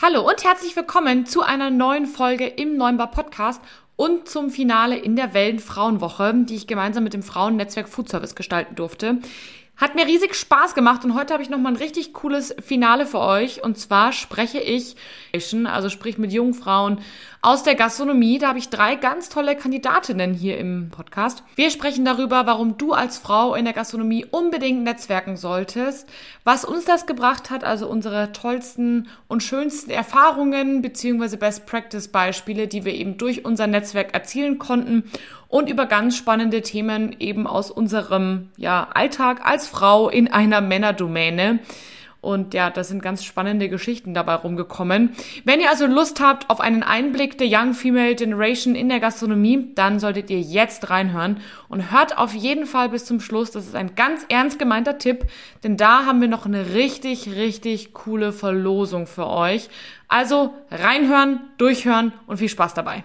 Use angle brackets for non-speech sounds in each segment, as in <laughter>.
Hallo und herzlich willkommen zu einer neuen Folge im Neunbar Podcast und zum Finale in der Wellenfrauenwoche, die ich gemeinsam mit dem Frauennetzwerk Food Service gestalten durfte. Hat mir riesig Spaß gemacht und heute habe ich nochmal ein richtig cooles Finale für euch. Und zwar spreche ich, also sprich mit jungen Frauen aus der Gastronomie. Da habe ich drei ganz tolle Kandidatinnen hier im Podcast. Wir sprechen darüber, warum du als Frau in der Gastronomie unbedingt netzwerken solltest, was uns das gebracht hat, also unsere tollsten und schönsten Erfahrungen beziehungsweise Best Practice Beispiele, die wir eben durch unser Netzwerk erzielen konnten und über ganz spannende Themen eben aus unserem ja, Alltag als Frau in einer Männerdomäne. Und ja, da sind ganz spannende Geschichten dabei rumgekommen. Wenn ihr also Lust habt auf einen Einblick der Young Female Generation in der Gastronomie, dann solltet ihr jetzt reinhören und hört auf jeden Fall bis zum Schluss. Das ist ein ganz ernst gemeinter Tipp, denn da haben wir noch eine richtig, richtig coole Verlosung für euch. Also reinhören, durchhören und viel Spaß dabei.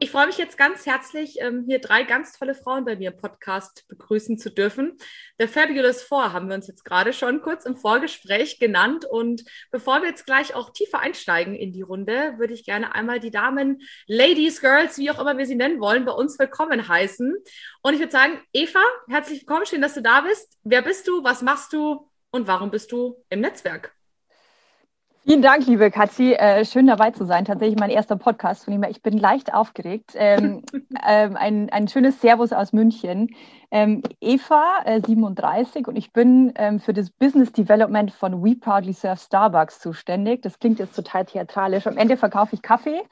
Ich freue mich jetzt ganz herzlich, ähm, hier drei ganz tolle Frauen bei mir im Podcast begrüßen zu dürfen. Der Fabulous Four haben wir uns jetzt gerade schon kurz im Vorgespräch genannt. Und bevor wir jetzt gleich auch tiefer einsteigen in die Runde, würde ich gerne einmal die Damen, Ladies, Girls, wie auch immer wir sie nennen wollen, bei uns willkommen heißen. Und ich würde sagen, Eva, herzlich willkommen, schön, dass du da bist. Wer bist du, was machst du und warum bist du im Netzwerk? Vielen Dank, liebe Katzi. Äh, schön dabei zu sein. Tatsächlich mein erster Podcast von ihm. Ich bin leicht aufgeregt. Ähm, <laughs> ähm, ein, ein schönes Servus aus München. Ähm, Eva, äh, 37, und ich bin ähm, für das Business Development von We Proudly Serve Starbucks zuständig. Das klingt jetzt total theatralisch. Am Ende verkaufe ich Kaffee.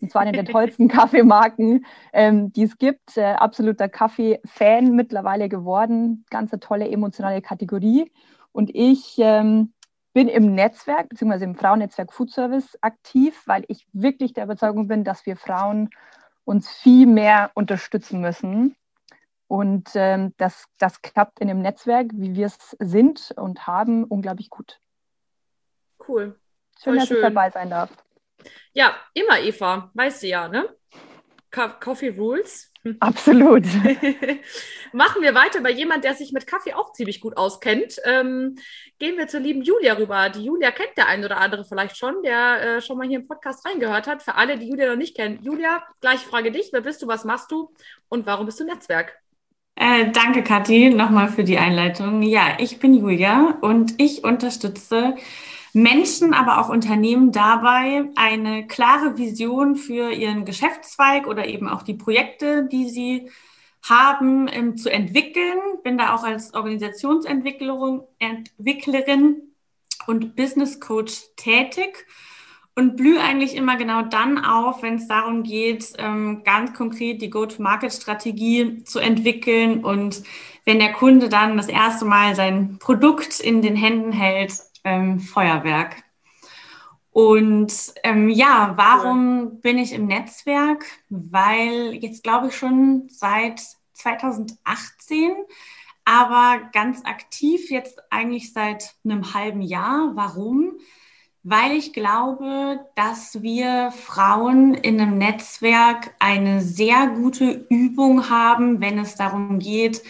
Und zwar eine der <laughs> tollsten Kaffeemarken, ähm, die es gibt. Äh, absoluter Kaffee-Fan mittlerweile geworden. Ganz eine tolle emotionale Kategorie. Und ich ähm, bin im Netzwerk bzw. im Frauennetzwerk Food Service aktiv, weil ich wirklich der Überzeugung bin, dass wir Frauen uns viel mehr unterstützen müssen. Und ähm, das, das klappt in dem Netzwerk, wie wir es sind und haben, unglaublich gut. Cool. Schön, Voll dass schön. ich dabei sein darf. Ja, immer Eva, weißt du ja, ne? Coffee Rules. <laughs> Absolut. Machen wir weiter bei jemand, der sich mit Kaffee auch ziemlich gut auskennt. Ähm, gehen wir zur lieben Julia rüber. Die Julia kennt der ein oder andere vielleicht schon, der äh, schon mal hier im Podcast reingehört hat. Für alle, die Julia noch nicht kennen. Julia, gleiche Frage dich. Wer bist du, was machst du und warum bist du Netzwerk? Äh, danke, Kathi, nochmal für die Einleitung. Ja, ich bin Julia und ich unterstütze Menschen, aber auch Unternehmen dabei, eine klare Vision für ihren Geschäftszweig oder eben auch die Projekte, die sie haben, ähm, zu entwickeln. Bin da auch als Organisationsentwicklerin Entwicklerin und Business Coach tätig und blühe eigentlich immer genau dann auf, wenn es darum geht, ähm, ganz konkret die Go-to-Market-Strategie zu entwickeln und wenn der Kunde dann das erste Mal sein Produkt in den Händen hält, ähm, Feuerwerk. Und ähm, ja, warum cool. bin ich im Netzwerk? Weil jetzt glaube ich schon seit 2018, aber ganz aktiv jetzt eigentlich seit einem halben Jahr. Warum? Weil ich glaube, dass wir Frauen in einem Netzwerk eine sehr gute Übung haben, wenn es darum geht,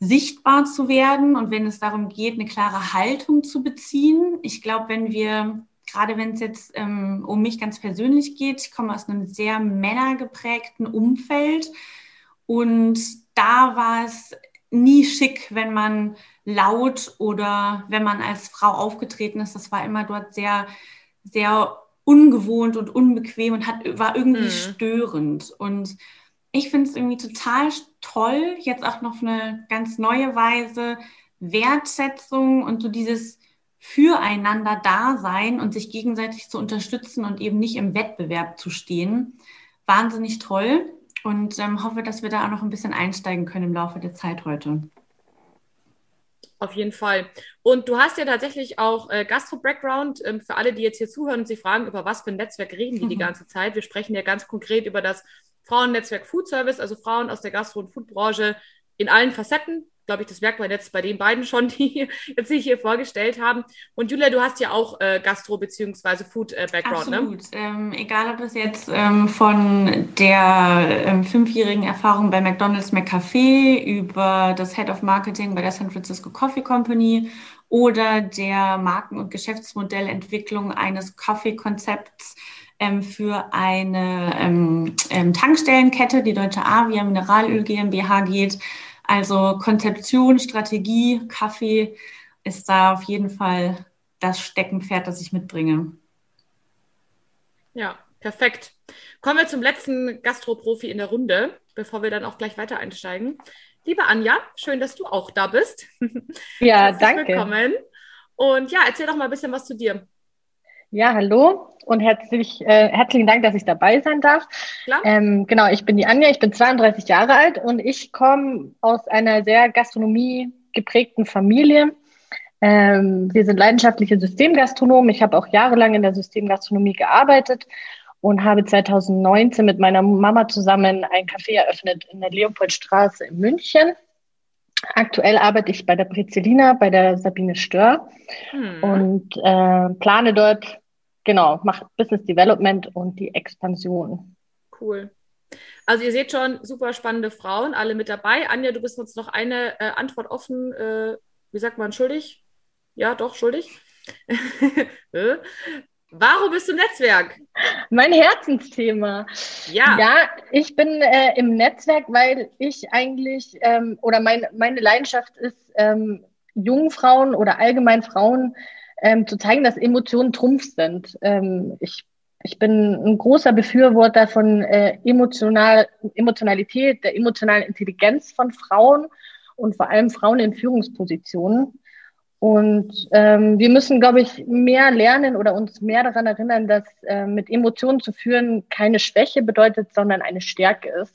sichtbar zu werden und wenn es darum geht, eine klare Haltung zu beziehen. Ich glaube, wenn wir, gerade wenn es jetzt ähm, um mich ganz persönlich geht, ich komme aus einem sehr männergeprägten Umfeld und da war es nie schick, wenn man laut oder wenn man als Frau aufgetreten ist. Das war immer dort sehr, sehr ungewohnt und unbequem und hat, war irgendwie mhm. störend. Und ich finde es irgendwie total toll, jetzt auch noch eine ganz neue Weise Wertschätzung und so dieses Füreinander Dasein und sich gegenseitig zu unterstützen und eben nicht im Wettbewerb zu stehen. Wahnsinnig toll und ähm, hoffe, dass wir da auch noch ein bisschen einsteigen können im Laufe der Zeit heute. Auf jeden Fall. Und du hast ja tatsächlich auch äh, Gastro-Background. Ähm, für alle, die jetzt hier zuhören und sich fragen, über was für ein Netzwerk reden die mhm. die ganze Zeit. Wir sprechen ja ganz konkret über das Frauennetzwerk Food Service, also Frauen aus der Gastro- und Foodbranche in allen Facetten. Glaube ich, das merkt man jetzt bei den beiden schon, die jetzt sich hier vorgestellt haben. Und Julia, du hast ja auch äh, Gastro- bzw. Food-Background, äh, ne? Absolut. Ähm, egal, ob es jetzt ähm, von der ähm, fünfjährigen Erfahrung bei McDonald's McCafé über das Head of Marketing bei der San Francisco Coffee Company oder der Marken- und Geschäftsmodellentwicklung eines Kaffeekonzepts ähm, für eine ähm, ähm, Tankstellenkette, die Deutsche Avia Mineralöl GmbH geht. Also Konzeption, Strategie, Kaffee ist da auf jeden Fall das Steckenpferd, das ich mitbringe. Ja, perfekt. Kommen wir zum letzten Gastroprofi in der Runde, bevor wir dann auch gleich weiter einsteigen. Liebe Anja, schön, dass du auch da bist. Ja, <laughs> danke. Willkommen. Und ja, erzähl doch mal ein bisschen was zu dir. Ja, hallo und herzlich, äh, herzlichen Dank, dass ich dabei sein darf. Ähm, genau, ich bin die Anja, ich bin 32 Jahre alt und ich komme aus einer sehr Gastronomie geprägten Familie. Ähm, wir sind leidenschaftliche Systemgastronomen. Ich habe auch jahrelang in der Systemgastronomie gearbeitet und habe 2019 mit meiner Mama zusammen ein Café eröffnet in der Leopoldstraße in München. Aktuell arbeite ich bei der Brezelina, bei der Sabine Stör hm. und äh, plane dort, genau, mache Business Development und die Expansion. Cool. Also ihr seht schon, super spannende Frauen, alle mit dabei. Anja, du bist uns noch eine äh, Antwort offen, äh, wie sagt man, schuldig? Ja, doch, schuldig. <laughs> Äh, Warum bist du im Netzwerk? Mein Herzensthema. Ja. Ja, ich bin äh, im Netzwerk, weil ich eigentlich ähm, oder mein, meine Leidenschaft ist, ähm, jungen Frauen oder allgemein Frauen ähm, zu zeigen, dass Emotionen Trumpf sind. Ähm, ich, ich bin ein großer Befürworter von äh, emotional, Emotionalität, der emotionalen Intelligenz von Frauen und vor allem Frauen in Führungspositionen. Und ähm, wir müssen, glaube ich, mehr lernen oder uns mehr daran erinnern, dass äh, mit Emotionen zu führen keine Schwäche bedeutet, sondern eine Stärke ist.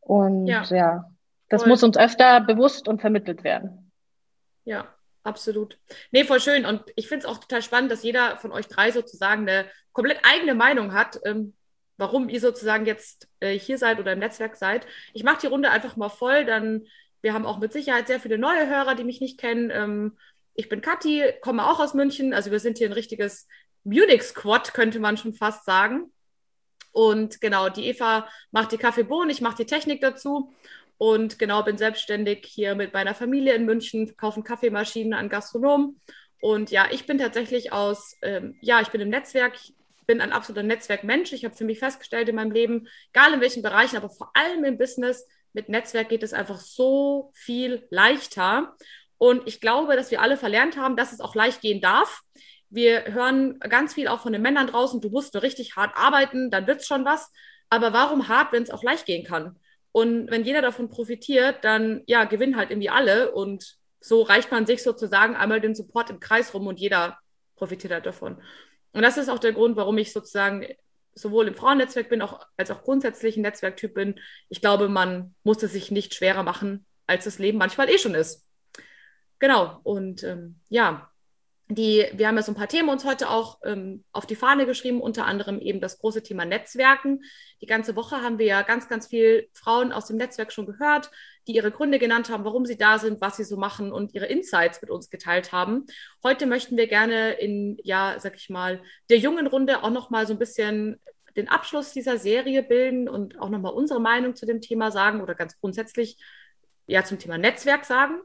Und ja, ja das voll. muss uns öfter bewusst und vermittelt werden. Ja, absolut. Nee, voll schön. Und ich finde es auch total spannend, dass jeder von euch drei sozusagen eine komplett eigene Meinung hat, ähm, warum ihr sozusagen jetzt äh, hier seid oder im Netzwerk seid. Ich mache die Runde einfach mal voll, dann wir haben auch mit Sicherheit sehr viele neue Hörer, die mich nicht kennen. Ähm, ich bin Kathi, komme auch aus München. Also wir sind hier ein richtiges Munich-Squad, könnte man schon fast sagen. Und genau, die Eva macht die Kaffeebohnen, ich mache die Technik dazu. Und genau, bin selbstständig hier mit meiner Familie in München, kaufen Kaffeemaschinen an Gastronomen. Und ja, ich bin tatsächlich aus, ähm, ja, ich bin im Netzwerk, bin ein absoluter Netzwerkmensch. Ich habe für mich festgestellt in meinem Leben, egal in welchen Bereichen, aber vor allem im Business, mit Netzwerk geht es einfach so viel leichter. Und ich glaube, dass wir alle verlernt haben, dass es auch leicht gehen darf. Wir hören ganz viel auch von den Männern draußen, du musst nur richtig hart arbeiten, dann wird es schon was. Aber warum hart, wenn es auch leicht gehen kann? Und wenn jeder davon profitiert, dann ja, gewinnen halt irgendwie alle. Und so reicht man sich sozusagen einmal den Support im Kreis rum und jeder profitiert halt davon. Und das ist auch der Grund, warum ich sozusagen sowohl im Frauennetzwerk bin, auch, als auch grundsätzlich ein Netzwerktyp bin. Ich glaube, man muss es sich nicht schwerer machen, als das Leben manchmal eh schon ist. Genau, und ähm, ja, die, wir haben ja so ein paar Themen uns heute auch ähm, auf die Fahne geschrieben, unter anderem eben das große Thema Netzwerken. Die ganze Woche haben wir ja ganz, ganz viel Frauen aus dem Netzwerk schon gehört, die ihre Gründe genannt haben, warum sie da sind, was sie so machen und ihre Insights mit uns geteilt haben. Heute möchten wir gerne in, ja, sag ich mal, der jungen Runde auch nochmal so ein bisschen den Abschluss dieser Serie bilden und auch nochmal unsere Meinung zu dem Thema sagen oder ganz grundsätzlich ja zum Thema Netzwerk sagen.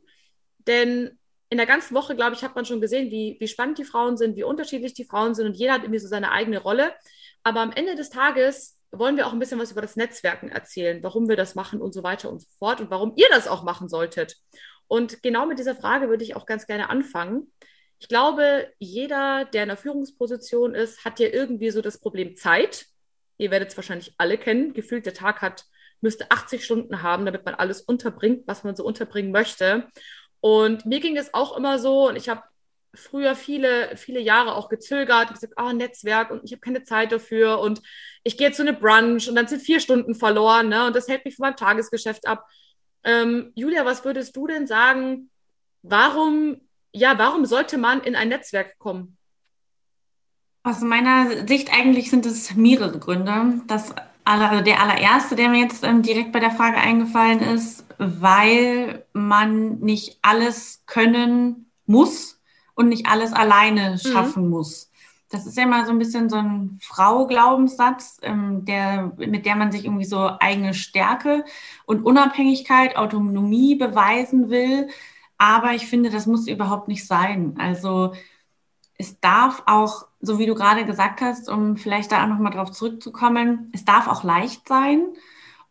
Denn in der ganzen Woche, glaube ich, hat man schon gesehen, wie, wie spannend die Frauen sind, wie unterschiedlich die Frauen sind und jeder hat irgendwie so seine eigene Rolle. Aber am Ende des Tages wollen wir auch ein bisschen was über das Netzwerken erzählen, warum wir das machen und so weiter und so fort und warum ihr das auch machen solltet. Und genau mit dieser Frage würde ich auch ganz gerne anfangen. Ich glaube, jeder, der in einer Führungsposition ist, hat ja irgendwie so das Problem Zeit. Ihr werdet es wahrscheinlich alle kennen. Gefühlt der Tag hat, müsste 80 Stunden haben, damit man alles unterbringt, was man so unterbringen möchte. Und mir ging es auch immer so und ich habe früher viele, viele Jahre auch gezögert und gesagt, ah, Netzwerk und ich habe keine Zeit dafür und ich gehe zu eine Brunch und dann sind vier Stunden verloren ne? und das hält mich von meinem Tagesgeschäft ab. Ähm, Julia, was würdest du denn sagen, warum, ja, warum sollte man in ein Netzwerk kommen? Aus meiner Sicht eigentlich sind es mehrere Gründe. Das aller, der allererste, der mir jetzt ähm, direkt bei der Frage eingefallen ist, weil man nicht alles können muss und nicht alles alleine mhm. schaffen mhm. muss. Das ist ja immer so ein bisschen so ein Frau-Glaubenssatz, ähm, der, mit der man sich irgendwie so eigene Stärke und Unabhängigkeit, Autonomie beweisen will. Aber ich finde, das muss überhaupt nicht sein. Also es darf auch, so wie du gerade gesagt hast, um vielleicht da auch nochmal drauf zurückzukommen, es darf auch leicht sein.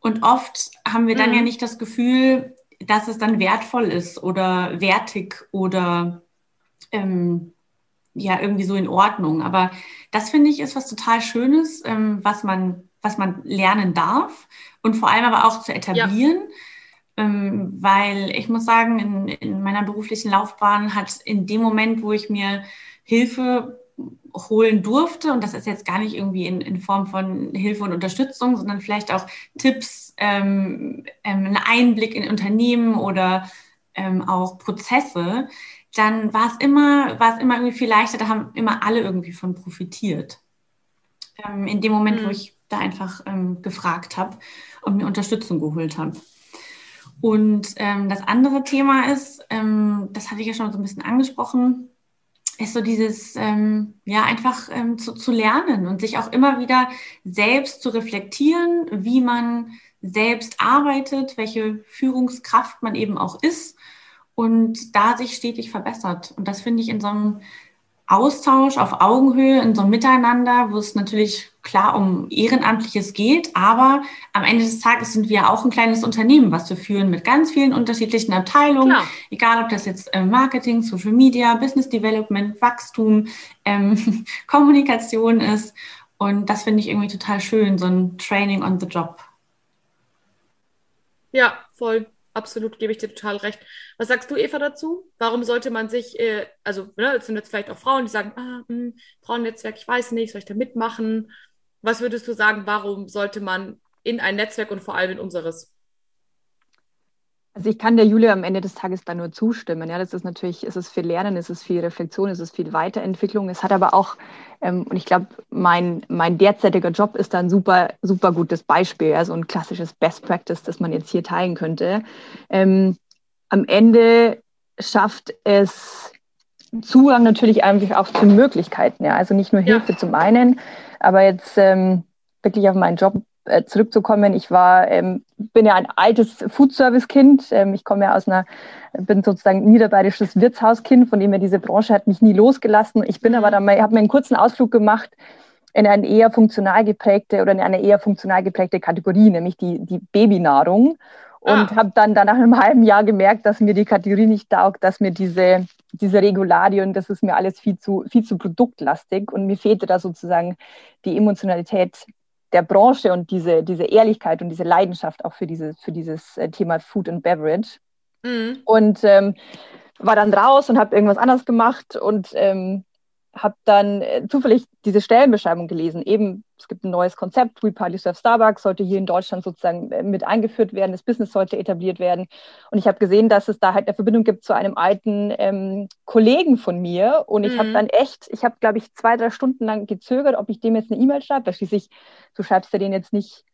Und oft haben wir dann mhm. ja nicht das Gefühl, dass es dann wertvoll ist oder wertig oder ähm, ja irgendwie so in Ordnung. Aber das finde ich ist was total Schönes, ähm, was man was man lernen darf und vor allem aber auch zu etablieren. Ja. Ähm, weil ich muss sagen, in, in meiner beruflichen Laufbahn hat in dem Moment, wo ich mir Hilfe holen durfte, und das ist jetzt gar nicht irgendwie in, in Form von Hilfe und Unterstützung, sondern vielleicht auch Tipps, ähm, ähm, ein Einblick in Unternehmen oder ähm, auch Prozesse, dann war es immer, war es immer irgendwie viel leichter, da haben immer alle irgendwie von profitiert. Ähm, in dem Moment, mhm. wo ich da einfach ähm, gefragt habe und mir Unterstützung geholt habe. Und ähm, das andere Thema ist, das hatte ich ja schon so ein bisschen angesprochen, ist so dieses, ähm, ja, einfach ähm, zu, zu lernen und sich auch immer wieder selbst zu reflektieren, wie man selbst arbeitet, welche Führungskraft man eben auch ist und da sich stetig verbessert. Und das finde ich in so einem Austausch auf Augenhöhe, in so einem Miteinander, wo es natürlich klar um Ehrenamtliches geht, aber am Ende des Tages sind wir auch ein kleines Unternehmen, was wir führen mit ganz vielen unterschiedlichen Abteilungen, klar. egal ob das jetzt ähm, Marketing, Social Media, Business Development, Wachstum, ähm, <laughs> Kommunikation ist. Und das finde ich irgendwie total schön, so ein Training on the Job. Ja, voll absolut, gebe ich dir total recht. Was sagst du, Eva, dazu? Warum sollte man sich, äh, also ne, es sind jetzt vielleicht auch Frauen, die sagen, ah, mh, hm, Frauennetzwerk, ich weiß nicht, soll ich da mitmachen? Was würdest du sagen, warum sollte man in ein Netzwerk und vor allem in unseres? Also ich kann der Julia am Ende des Tages da nur zustimmen. Ja, das ist natürlich, es ist viel Lernen, es ist viel Reflexion, es ist viel Weiterentwicklung. Es hat aber auch, ähm, und ich glaube, mein, mein derzeitiger Job ist da ein super, super gutes Beispiel, ja, so ein klassisches Best Practice, das man jetzt hier teilen könnte. Ähm, am Ende schafft es Zugang natürlich einfach auch zu Möglichkeiten. Ja, also nicht nur Hilfe ja. zum einen, aber jetzt ähm, wirklich auf meinen Job äh, zurückzukommen. Ich war, ähm, bin ja ein altes Foodservice-Kind. Ähm, ich komme ja aus einer, bin sozusagen niederbayerisches Wirtshauskind, von dem her diese Branche hat mich nie losgelassen. Ich bin aber dann mal, habe mir einen kurzen Ausflug gemacht in eine eher funktional geprägte oder in eine eher funktional geprägte Kategorie, nämlich die, die Babynahrung. Und ah. habe dann, dann nach einem halben Jahr gemerkt, dass mir die Kategorie nicht taugt, dass mir diese, diese Regularien, das ist mir alles viel zu, viel zu produktlastig und mir fehlte da sozusagen die Emotionalität der Branche und diese, diese Ehrlichkeit und diese Leidenschaft auch für, diese, für dieses äh, Thema Food and Beverage. Mhm. Und ähm, war dann raus und habe irgendwas anderes gemacht und ähm, habe dann äh, zufällig diese Stellenbeschreibung gelesen. Eben, es gibt ein neues Konzept, We Party Serve Starbucks, sollte hier in Deutschland sozusagen äh, mit eingeführt werden, das Business sollte etabliert werden. Und ich habe gesehen, dass es da halt eine Verbindung gibt zu einem alten ähm, Kollegen von mir. Und ich mhm. habe dann echt, ich habe, glaube ich, zwei, drei Stunden lang gezögert, ob ich dem jetzt eine E-Mail schreibe. Weil schließlich, du schreibst ja den jetzt nicht,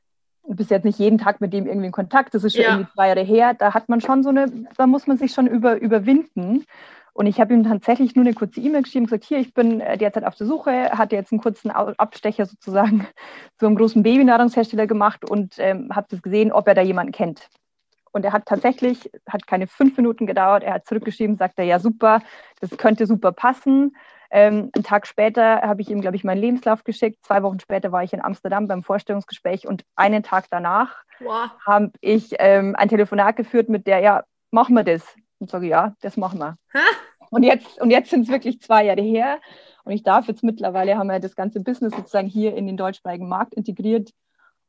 du bist jetzt nicht jeden Tag mit dem irgendwie in Kontakt, das ist schon ja. irgendwie zwei Jahre her. Da hat man schon so eine, da muss man sich schon über, überwinden. Und ich habe ihm tatsächlich nur eine kurze E-Mail geschrieben, gesagt, hier, ich bin äh, derzeit auf der Suche, hatte jetzt einen kurzen Abstecher sozusagen <laughs> zu einem großen Babynahrungshersteller gemacht und ähm, habe das gesehen, ob er da jemanden kennt. Und er hat tatsächlich, hat keine fünf Minuten gedauert, er hat zurückgeschrieben, sagt er, ja super, das könnte super passen. Ähm, einen Tag später habe ich ihm, glaube ich, meinen Lebenslauf geschickt. Zwei Wochen später war ich in Amsterdam beim Vorstellungsgespräch und einen Tag danach wow. habe ich ähm, ein Telefonat geführt mit der, ja, machen wir das. Und sage, ja, das machen wir. Ha? Und jetzt, und jetzt sind es wirklich zwei Jahre her. Und ich darf jetzt mittlerweile, haben wir das ganze Business sozusagen hier in den deutschsprachigen Markt integriert.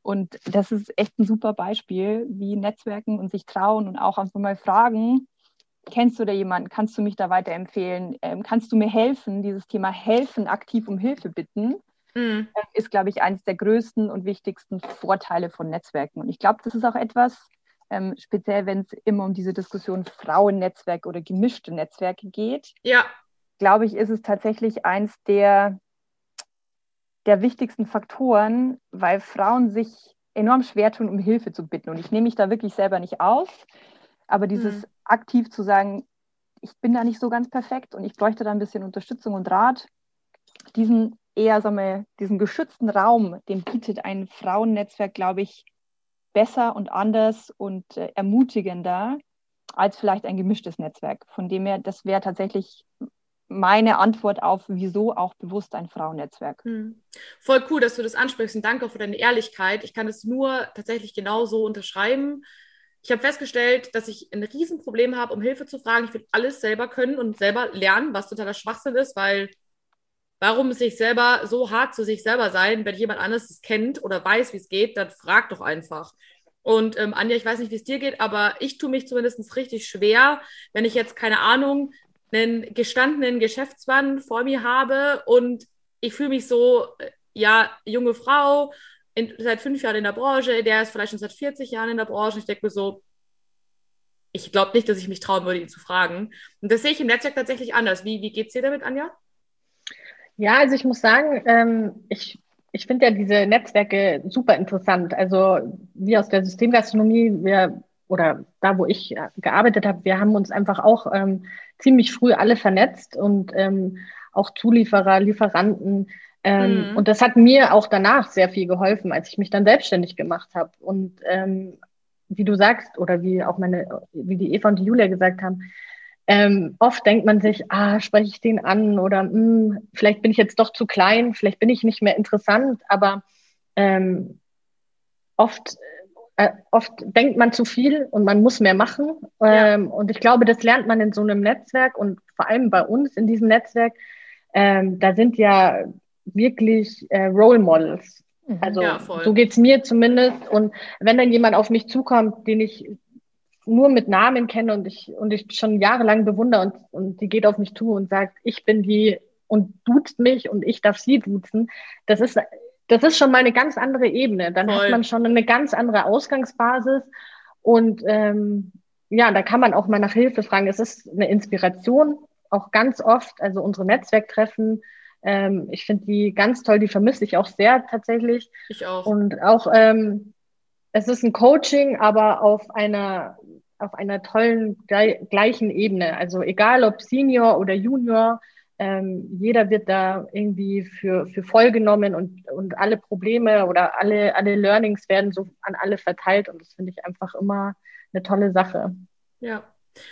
Und das ist echt ein super Beispiel, wie Netzwerken und sich trauen und auch einfach mal fragen, kennst du da jemanden, kannst du mich da weiterempfehlen, ähm, kannst du mir helfen, dieses Thema helfen, aktiv um Hilfe bitten, mhm. Ähm, ist, glaube ich, eines der größten und wichtigsten Vorteile von Netzwerken. Und ich glaube, das ist auch etwas, ähm, speziell wenn es immer um diese Diskussion Frauennetzwerk oder gemischte Netzwerke geht. Ja. Glaube ich, ist es tatsächlich eins der, der wichtigsten Faktoren, weil Frauen sich enorm schwer tun, um Hilfe zu bitten. Und ich nehme mich da wirklich selber nicht aus. Aber dieses mhm. aktiv zu sagen, ich bin da nicht so ganz perfekt und ich bräuchte da ein bisschen Unterstützung und Rat, diesen eher, sagen wir, diesen geschützten Raum, den bietet ein Frauennetzwerk, glaube ich, besser und anders und äh, ermutigender als vielleicht ein gemischtes Netzwerk. Von dem her, das wäre tatsächlich meine Antwort auf, wieso auch bewusst ein Frauennetzwerk. Hm. Voll cool, dass du das ansprichst und danke auch für deine Ehrlichkeit. Ich kann es nur tatsächlich genauso unterschreiben. Ich habe festgestellt, dass ich ein Riesenproblem habe, um Hilfe zu fragen. Ich will alles selber können und selber lernen, was totaler Schwachsinn ist, weil warum sich selber so hart zu sich selber sein, wenn jemand anderes es kennt oder weiß, wie es geht, dann frag doch einfach. Und ähm, Anja, ich weiß nicht, wie es dir geht, aber ich tue mich zumindest richtig schwer, wenn ich jetzt, keine Ahnung, einen gestandenen Geschäftsmann vor mir habe und ich fühle mich so, äh, ja, junge Frau, in, seit fünf Jahren in der Branche, der ist vielleicht schon seit 40 Jahren in der Branche. Ich denke mir so, ich glaube nicht, dass ich mich trauen würde, ihn zu fragen. Und das sehe ich im Netzwerk tatsächlich anders. Wie, wie geht es dir damit, Anja? Ja, also ich muss sagen, ähm, ich ich finde ja diese Netzwerke super interessant. Also wir aus der Systemgastronomie, wir oder da, wo ich gearbeitet habe, wir haben uns einfach auch ähm, ziemlich früh alle vernetzt und ähm, auch Zulieferer, Lieferanten. Ähm, mhm. Und das hat mir auch danach sehr viel geholfen, als ich mich dann selbstständig gemacht habe. Und ähm, wie du sagst, oder wie auch meine, wie die Eva und die Julia gesagt haben, ähm, oft denkt man sich, ah, spreche ich den an oder mh, hm, vielleicht bin ich jetzt doch zu klein, vielleicht bin ich nicht mehr interessant, aber ähm, oft, äh, oft denkt man zu viel und man muss mehr machen. Ähm, ja. Und ich glaube, das lernt man in so einem Netzwerk und vor allem bei uns in diesem Netzwerk. Ähm, da sind ja wirklich äh, Role Models. Mhm. Also ja, so geht's mir zumindest. Und wenn dann jemand auf mich zukommt, den ich nur mit Namen kenne und ich, und ich schon jahrelang bewundere und, und die geht auf mich zu und sagt, ich bin die und duzt mich und ich darf sie duzen, das ist, das ist schon mal eine ganz andere Ebene. Dann Voll. hat man schon eine ganz andere Ausgangsbasis und ähm, ja, da kann man auch mal nach Hilfe fragen. Es ist eine Inspiration, auch ganz oft, also unsere Netzwerktreffen. Ähm, ich finde die ganz toll, die vermisse ich auch sehr tatsächlich. Ich auch. Und auch ähm, es ist ein Coaching, aber auf einer, auf einer tollen, gleichen Ebene. Also egal ob Senior oder Junior, ähm, jeder wird da irgendwie für, für voll genommen und, und alle Probleme oder alle, alle Learnings werden so an alle verteilt und das finde ich einfach immer eine tolle Sache. Ja.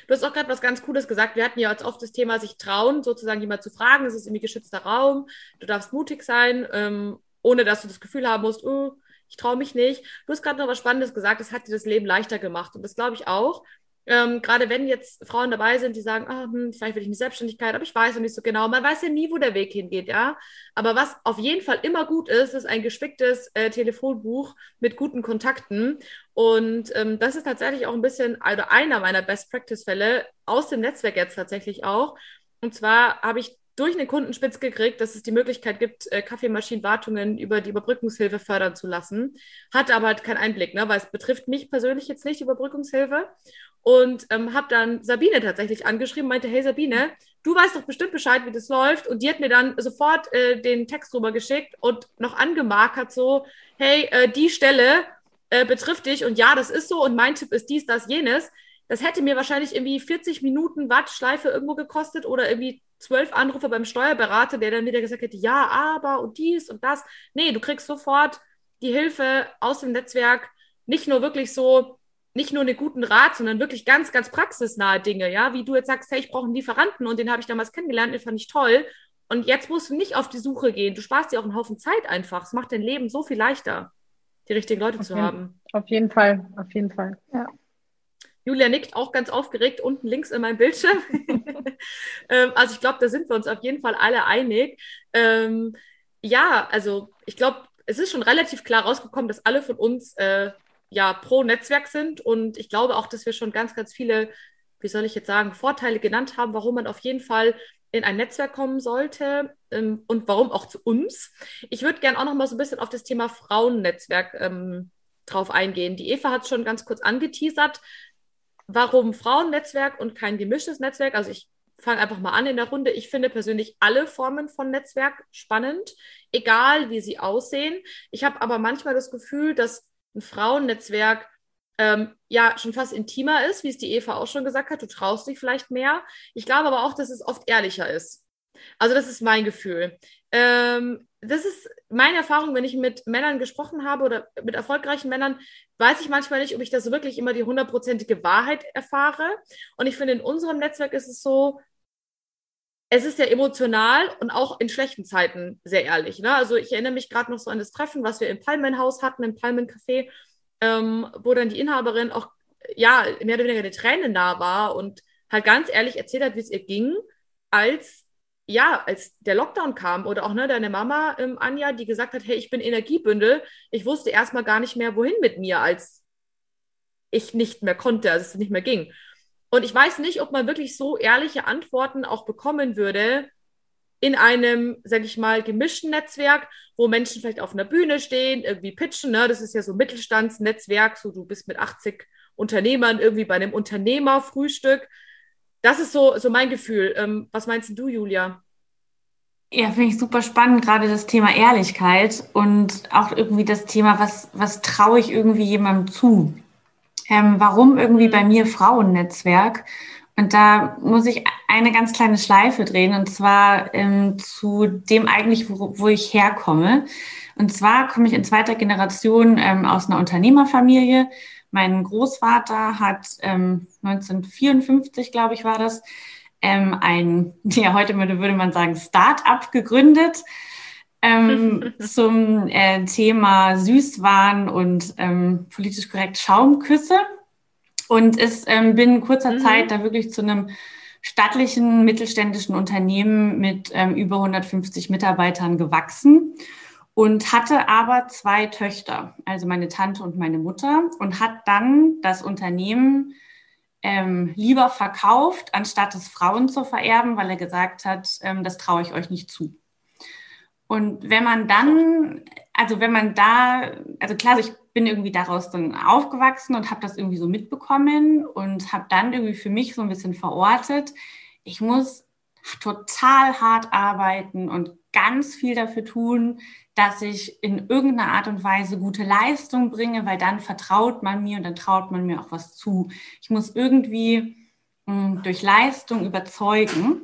Du hast auch gerade was ganz Cooles gesagt. Wir hatten ja jetzt oft das Thema, sich trauen, sozusagen jemand zu fragen. Es ist irgendwie geschützter Raum. Du darfst mutig sein, ähm, ohne dass du das Gefühl haben musst, oh, ich traue mich nicht. Du hast gerade noch was Spannendes gesagt, das hat dir das Leben leichter gemacht. Und das glaube ich auch. Ähm, gerade wenn jetzt Frauen dabei sind, die sagen, ah, hm, vielleicht will ich eine Selbstständigkeit, aber ich weiß noch nicht so genau. Man weiß ja nie, wo der Weg hingeht, ja. Aber was auf jeden Fall immer gut ist, ist ein gespicktes äh, Telefonbuch mit guten Kontakten. Und ähm, das ist tatsächlich auch ein bisschen, also einer meiner Best-Practice-Fälle aus dem Netzwerk jetzt tatsächlich auch. Und zwar habe ich durch einen Kundenspitz gekriegt, dass es die Möglichkeit gibt, äh, Kaffeemaschinenwartungen über die Überbrückungshilfe fördern zu lassen. Hatte aber halt keinen Einblick, ne, weil es betrifft mich persönlich jetzt nicht, die Überbrückungshilfe. Und ähm, habe dann Sabine tatsächlich angeschrieben, meinte, hey Sabine, du weißt doch bestimmt Bescheid, wie das läuft. Und die hat mir dann sofort äh, den Text rüber geschickt und noch angemarkert so, hey, äh, die Stelle äh, betrifft dich und ja, das ist so und mein Tipp ist dies, das, jenes. Das hätte mir wahrscheinlich irgendwie 40 Minuten Warteschleife irgendwo gekostet oder irgendwie zwölf Anrufe beim Steuerberater, der dann wieder gesagt hätte, ja, aber und dies und das. Nee, du kriegst sofort die Hilfe aus dem Netzwerk, nicht nur wirklich so, nicht nur einen guten Rat, sondern wirklich ganz, ganz praxisnahe Dinge, ja, wie du jetzt sagst, hey, ich brauche einen Lieferanten und den habe ich damals kennengelernt, den fand ich toll. Und jetzt musst du nicht auf die Suche gehen. Du sparst dir auch einen Haufen Zeit einfach. Es macht dein Leben so viel leichter, die richtigen Leute auf zu jeden, haben. Auf jeden Fall, auf jeden Fall. Ja. Julia nickt auch ganz aufgeregt unten links in meinem Bildschirm. <laughs> ähm, also ich glaube, da sind wir uns auf jeden Fall alle einig. Ähm, ja, also ich glaube, es ist schon relativ klar rausgekommen, dass alle von uns äh, ja pro Netzwerk sind und ich glaube auch, dass wir schon ganz, ganz viele, wie soll ich jetzt sagen, Vorteile genannt haben, warum man auf jeden Fall in ein Netzwerk kommen sollte ähm, und warum auch zu uns. Ich würde gerne auch noch mal so ein bisschen auf das Thema Frauennetzwerk ähm, drauf eingehen. Die Eva hat es schon ganz kurz angeteasert warum Frauennetzwerk und kein gemischtes Netzwerk? Also ich fange einfach mal an in der Runde. Ich finde persönlich alle Formen von Netzwerk spannend, egal wie sie aussehen. Ich habe aber manchmal das Gefühl, dass ein Frauennetzwerk ähm, ja schon fast intimer ist, wie es die Eva auch schon gesagt hat. Du traust dich vielleicht mehr. Ich glaube aber auch, dass es oft ehrlicher ist. Also das ist mein Gefühl. Ähm, das ist meine Erfahrung, wenn ich mit Männern gesprochen habe oder mit erfolgreichen Männern, weiß ich manchmal nicht, ob ich das wirklich immer die hundertprozentige Wahrheit erfahre. Und ich finde, in unserem Netzwerk ist es so, es ist ja emotional und auch in schlechten Zeiten sehr ehrlich. Ne? Also ich erinnere mich gerade noch so an das Treffen, was wir im Palmenhaus hatten, im Palmencafé, ähm, wo dann die Inhaberin auch ja mehr oder weniger die Tränen nah war und halt ganz ehrlich erzählt hat, wie es ihr ging, als ja, als der Lockdown kam oder auch ne, deine Mama, ähm, Anja, die gesagt hat, hey, ich bin Energiebündel, ich wusste erstmal gar nicht mehr, wohin mit mir, als ich nicht mehr konnte, als es nicht mehr ging. Und ich weiß nicht, ob man wirklich so ehrliche Antworten auch bekommen würde in einem, sag ich mal, gemischten Netzwerk, wo Menschen vielleicht auf einer Bühne stehen, irgendwie pitchen, ne? Das ist ja so Mittelstandsnetzwerk, so du bist mit 80 Unternehmern irgendwie bei einem Unternehmerfrühstück. Das ist so, so mein Gefühl. Ähm, was meinst du, Julia? Ja, finde ich super spannend, gerade das Thema Ehrlichkeit und auch irgendwie das Thema, was, was traue ich irgendwie jemandem zu? Ähm, warum irgendwie bei mir Frauennetzwerk? Und da muss ich eine ganz kleine Schleife drehen, und zwar ähm, zu dem eigentlich, wo, wo, ich herkomme. Und zwar komme ich in zweiter Generation ähm, aus einer Unternehmerfamilie. Mein Großvater hat ähm, 1954, glaube ich, war das, ähm, ein, <laughs> ja, heute würde man sagen, Start-up gegründet ähm, <laughs> zum äh, Thema Süßwaren und ähm, politisch korrekt Schaumküsse. Und es ähm, bin in kurzer mhm. Zeit da wirklich zu einem stattlichen mittelständischen Unternehmen mit ähm, über 150 Mitarbeitern gewachsen und hatte aber zwei Töchter, also meine Tante und meine Mutter, und hat dann das Unternehmen ähm, lieber verkauft, anstatt es Frauen zu vererben, weil er gesagt hat, ähm, das traue ich euch nicht zu. Und wenn man dann, also wenn man da, also klar, ich bin irgendwie daraus dann aufgewachsen und habe das irgendwie so mitbekommen und habe dann irgendwie für mich so ein bisschen verortet, ich muss total hart arbeiten und ganz viel dafür tun, dass ich in irgendeiner Art und Weise gute Leistung bringe, weil dann vertraut man mir und dann traut man mir auch was zu. Ich muss irgendwie mh, hm, durch Leistung überzeugen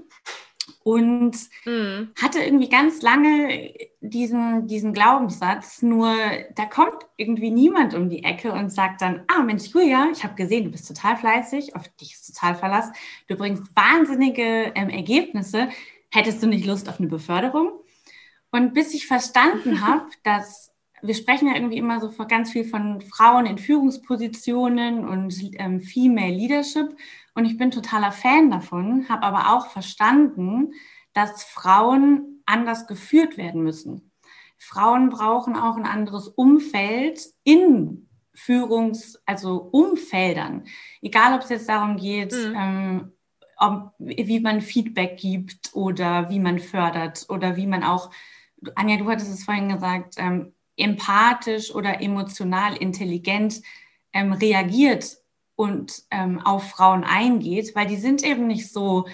und mhm. hatte irgendwie ganz lange diesen, diesen Glaubenssatz, nur da kommt irgendwie niemand um die Ecke und sagt dann, ah Mensch, Julia, ich habe gesehen, du bist total fleißig, auf dich ist total Verlass, du bringst wahnsinnige ähm, Ergebnisse, hättest du nicht Lust auf eine Beförderung? Und bis ich verstanden <laughs> habe, dass wir sprechen ja irgendwie immer so ganz viel von Frauen in Führungspositionen und ähm, Female Leadership. Und ich bin totaler Fan davon, habe aber auch verstanden, dass Frauen anders geführt werden müssen. Frauen brauchen auch ein anderes Umfeld in Führungs-, also Umfeldern. Egal, ob es jetzt darum geht, mhm. ähm, ob, wie man Feedback gibt oder wie man fördert oder wie man auch Anja, du hattest es vorhin gesagt, ähm, empathisch oder emotional intelligent ähm, reagiert und ähm, auf Frauen eingeht, weil die sind eben nicht so,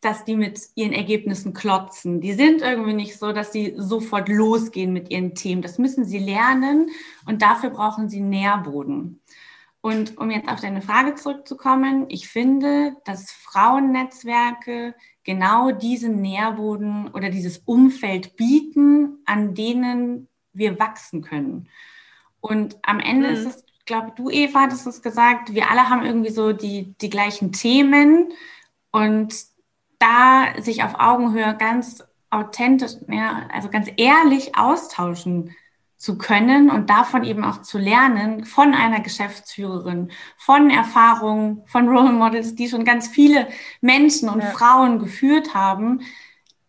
dass die mit ihren Ergebnissen klotzen. Die sind irgendwie nicht so, dass die sofort losgehen mit ihren Themen. Das müssen sie lernen und dafür brauchen sie Nährboden. Und um jetzt auf deine Frage zurückzukommen, ich finde, dass Frauennetzwerke genau diesen Nährboden oder dieses Umfeld bieten, an denen wir wachsen können. Und am Ende mhm. ist es, glaube du, Eva, hattest es gesagt, wir alle haben irgendwie so die, die gleichen Themen und da sich auf Augenhöhe ganz authentisch, ja, also ganz ehrlich austauschen zu können und davon eben auch zu lernen von einer Geschäftsführerin, von Erfahrungen, von Role Models, die schon ganz viele Menschen und ja. Frauen geführt haben,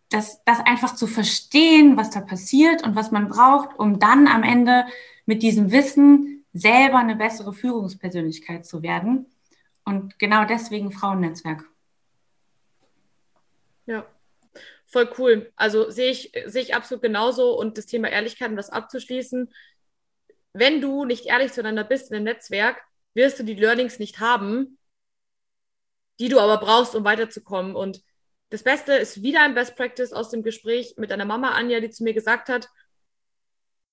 das, das einfach zu verstehen, was da passiert und was man braucht, um dann am Ende mit diesem Wissen selber eine bessere Führungspersönlichkeit zu werden. Und genau deswegen Frauennetzwerk. Ja, voll cool. Also sehe ich, sehe ich absolut genauso. Und das Thema Ehrlichkeit, um das abzuschließen, wenn du nicht ehrlich zueinander bist in einem Netzwerk, wirst du die Learnings nicht haben, die du aber brauchst, um weiterzukommen. Und das Beste ist wieder ein Best Practice aus dem Gespräch mit deiner Mama Anja, die zu mir gesagt hat,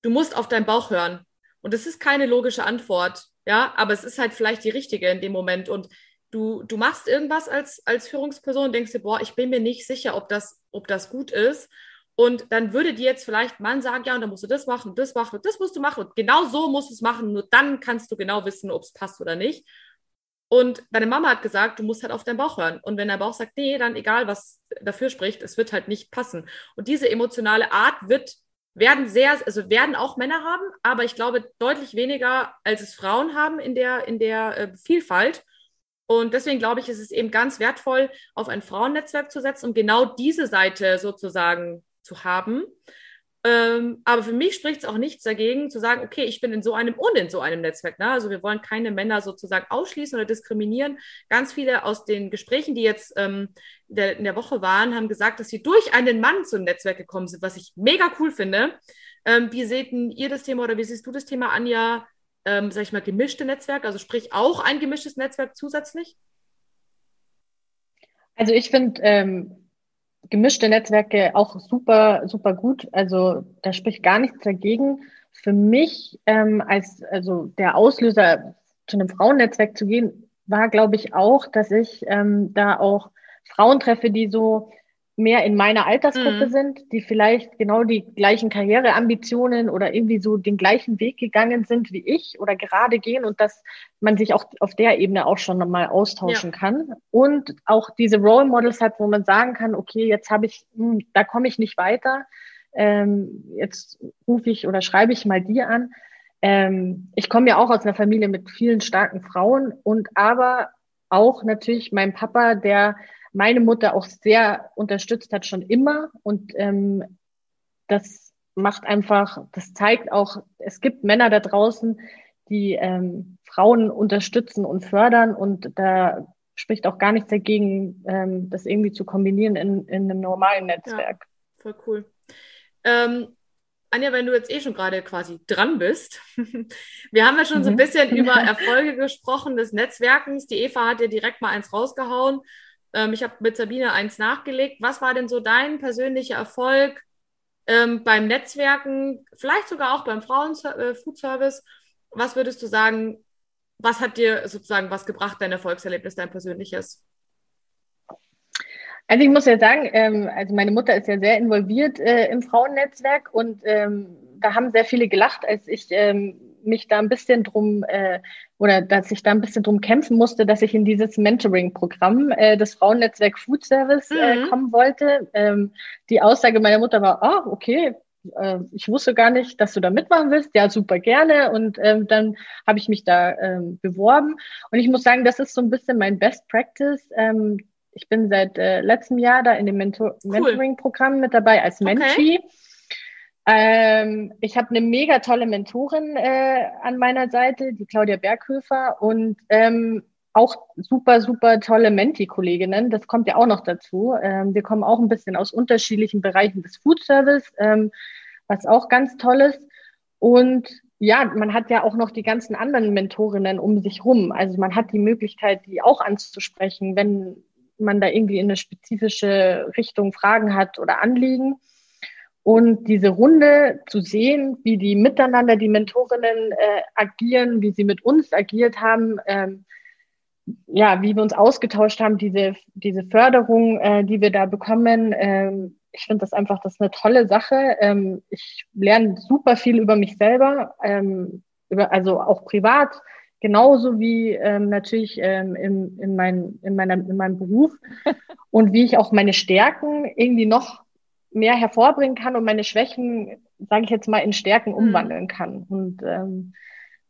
du musst auf deinen Bauch hören. Und das ist keine logische Antwort, ja, aber es ist halt vielleicht die richtige in dem Moment. Und du, du machst irgendwas als, als Führungsperson und denkst dir, boah, ich bin mir nicht sicher, ob das, ob das gut ist. Und dann würde dir jetzt vielleicht Mann sagen, ja, und dann musst du das machen, das machen, das musst du machen. Und genau so musst du es machen. Nur dann kannst du genau wissen, ob es passt oder nicht. Und deine Mama hat gesagt, du musst halt auf deinen Bauch hören. Und wenn dein Bauch sagt, nee, dann egal, was dafür spricht, es wird halt nicht passen. Und diese emotionale Art wird, werden sehr, also werden auch Männer haben, aber ich glaube deutlich weniger, als es Frauen haben in der, in der äh, Vielfalt. Und deswegen glaube ich, ist es eben ganz wertvoll, auf ein Frauennetzwerk zu setzen, um genau diese Seite sozusagen zu haben. Ähm, aber für mich spricht es auch nichts dagegen, zu sagen, okay, ich bin in so einem und in so einem Netzwerk. Ne? Also wir wollen keine Männer sozusagen ausschließen oder diskriminieren. Ganz viele aus den Gesprächen, die jetzt ähm, der, in der Woche waren, haben gesagt, dass sie durch einen Mann zum Netzwerk gekommen sind, was ich mega cool finde. Ähm, wie seht ihr das Thema oder wie siehst du das Thema, Anja? Ähm, sag ich mal, gemischte Netzwerk, also sprich auch ein gemischtes Netzwerk zusätzlich? Also ich finde, ähm, gemischte Netzwerke auch super, super gut. Also da spricht gar nichts dagegen. Für mich ähm, als also der Auslöser zu einem Frauennetzwerk zu gehen, war, glaube ich, auch, dass ich ähm, da auch Frauen treffe, die so mehr in meiner Altersgruppe mhm. sind, die vielleicht genau die gleichen Karriereambitionen oder irgendwie so den gleichen Weg gegangen sind wie ich oder gerade gehen und dass man sich auch auf der Ebene auch schon mal austauschen ja. kann und auch diese Role Models hat, wo man sagen kann, okay, jetzt habe ich, hm, da komme ich nicht weiter, ähm, jetzt rufe ich oder schreibe ich mal die an. Ähm, ich komme ja auch aus einer Familie mit vielen starken Frauen und aber auch natürlich mein Papa, der meine Mutter auch sehr unterstützt hat, schon immer. Und ähm, das macht einfach, das zeigt auch, es gibt Männer da draußen, die ähm, Frauen unterstützen und fördern. Und da spricht auch gar nichts dagegen, ähm, das irgendwie zu kombinieren in, in einem normalen Netzwerk. Ja, voll cool. Ähm, Anja, wenn du jetzt eh schon gerade quasi dran bist, <laughs> wir haben ja schon mhm. so ein mhm. bisschen <laughs> über Erfolge gesprochen des Netzwerkens. Die Eva hat ja direkt mal eins rausgehauen. Ähm, ich habe mit Sabine eins nachgelegt. Was war denn so dein persönlicher Erfolg ähm, beim Netzwerken, vielleicht sogar auch beim Frauenfoodservice? Äh, was würdest du sagen, was hat dir sozusagen was gebracht, dein Erfolgserlebnis, dein persönliches? Also ich muss ja sagen, ähm, also meine Mutter ist ja sehr involviert äh, im Frauennetzwerk und ähm, da haben sehr viele gelacht, als ich ähm, mich da ein bisschen drum äh, oder dass ich da ein bisschen drum kämpfen musste, dass ich in dieses Mentoring-Programm äh, des Frauennetzwerk Food Service äh, mhm. kommen wollte. Ähm, die Aussage meiner Mutter war, ah, okay, äh, ich wusste gar nicht, dass du da mitmachen willst. Ja, super gerne. Und ähm, dann habe ich mich da ähm, beworben. Und ich muss sagen, das ist so ein bisschen mein Best Practice. Ähm, ich bin seit äh, letztem Jahr da in dem Mentor cool. Mentoring-Programm mit dabei als Mentee. Okay. Ähm, ich habe eine mega tolle Mentorin äh, an meiner Seite, die Claudia Berghöfer und ähm, auch super, super tolle Menti-Kolleginnen. Das kommt ja auch noch dazu. Ähm, wir kommen auch ein bisschen aus unterschiedlichen Bereichen des Food Service, ähm, was auch ganz toll ist. Und ja, man hat ja auch noch die ganzen anderen Mentorinnen um sich rum. Also man hat die Möglichkeit, die auch anzusprechen, wenn man da irgendwie in eine spezifische Richtung Fragen hat oder Anliegen. Und diese Runde zu sehen, wie die miteinander, die Mentorinnen äh, agieren, wie sie mit uns agiert haben, ähm, ja, wie wir uns ausgetauscht haben, diese, diese Förderung, äh, die wir da bekommen, ähm, ich finde das einfach, das ist eine tolle Sache. Ähm, ich lerne super viel über mich selber, ähm, über, also auch privat, genauso wie ähm, natürlich ähm, in, in, mein, in, meiner, in meinem Beruf <laughs> und wie ich auch meine Stärken irgendwie noch mehr hervorbringen kann und meine Schwächen, sage ich jetzt mal, in Stärken mhm. umwandeln kann. Und ähm,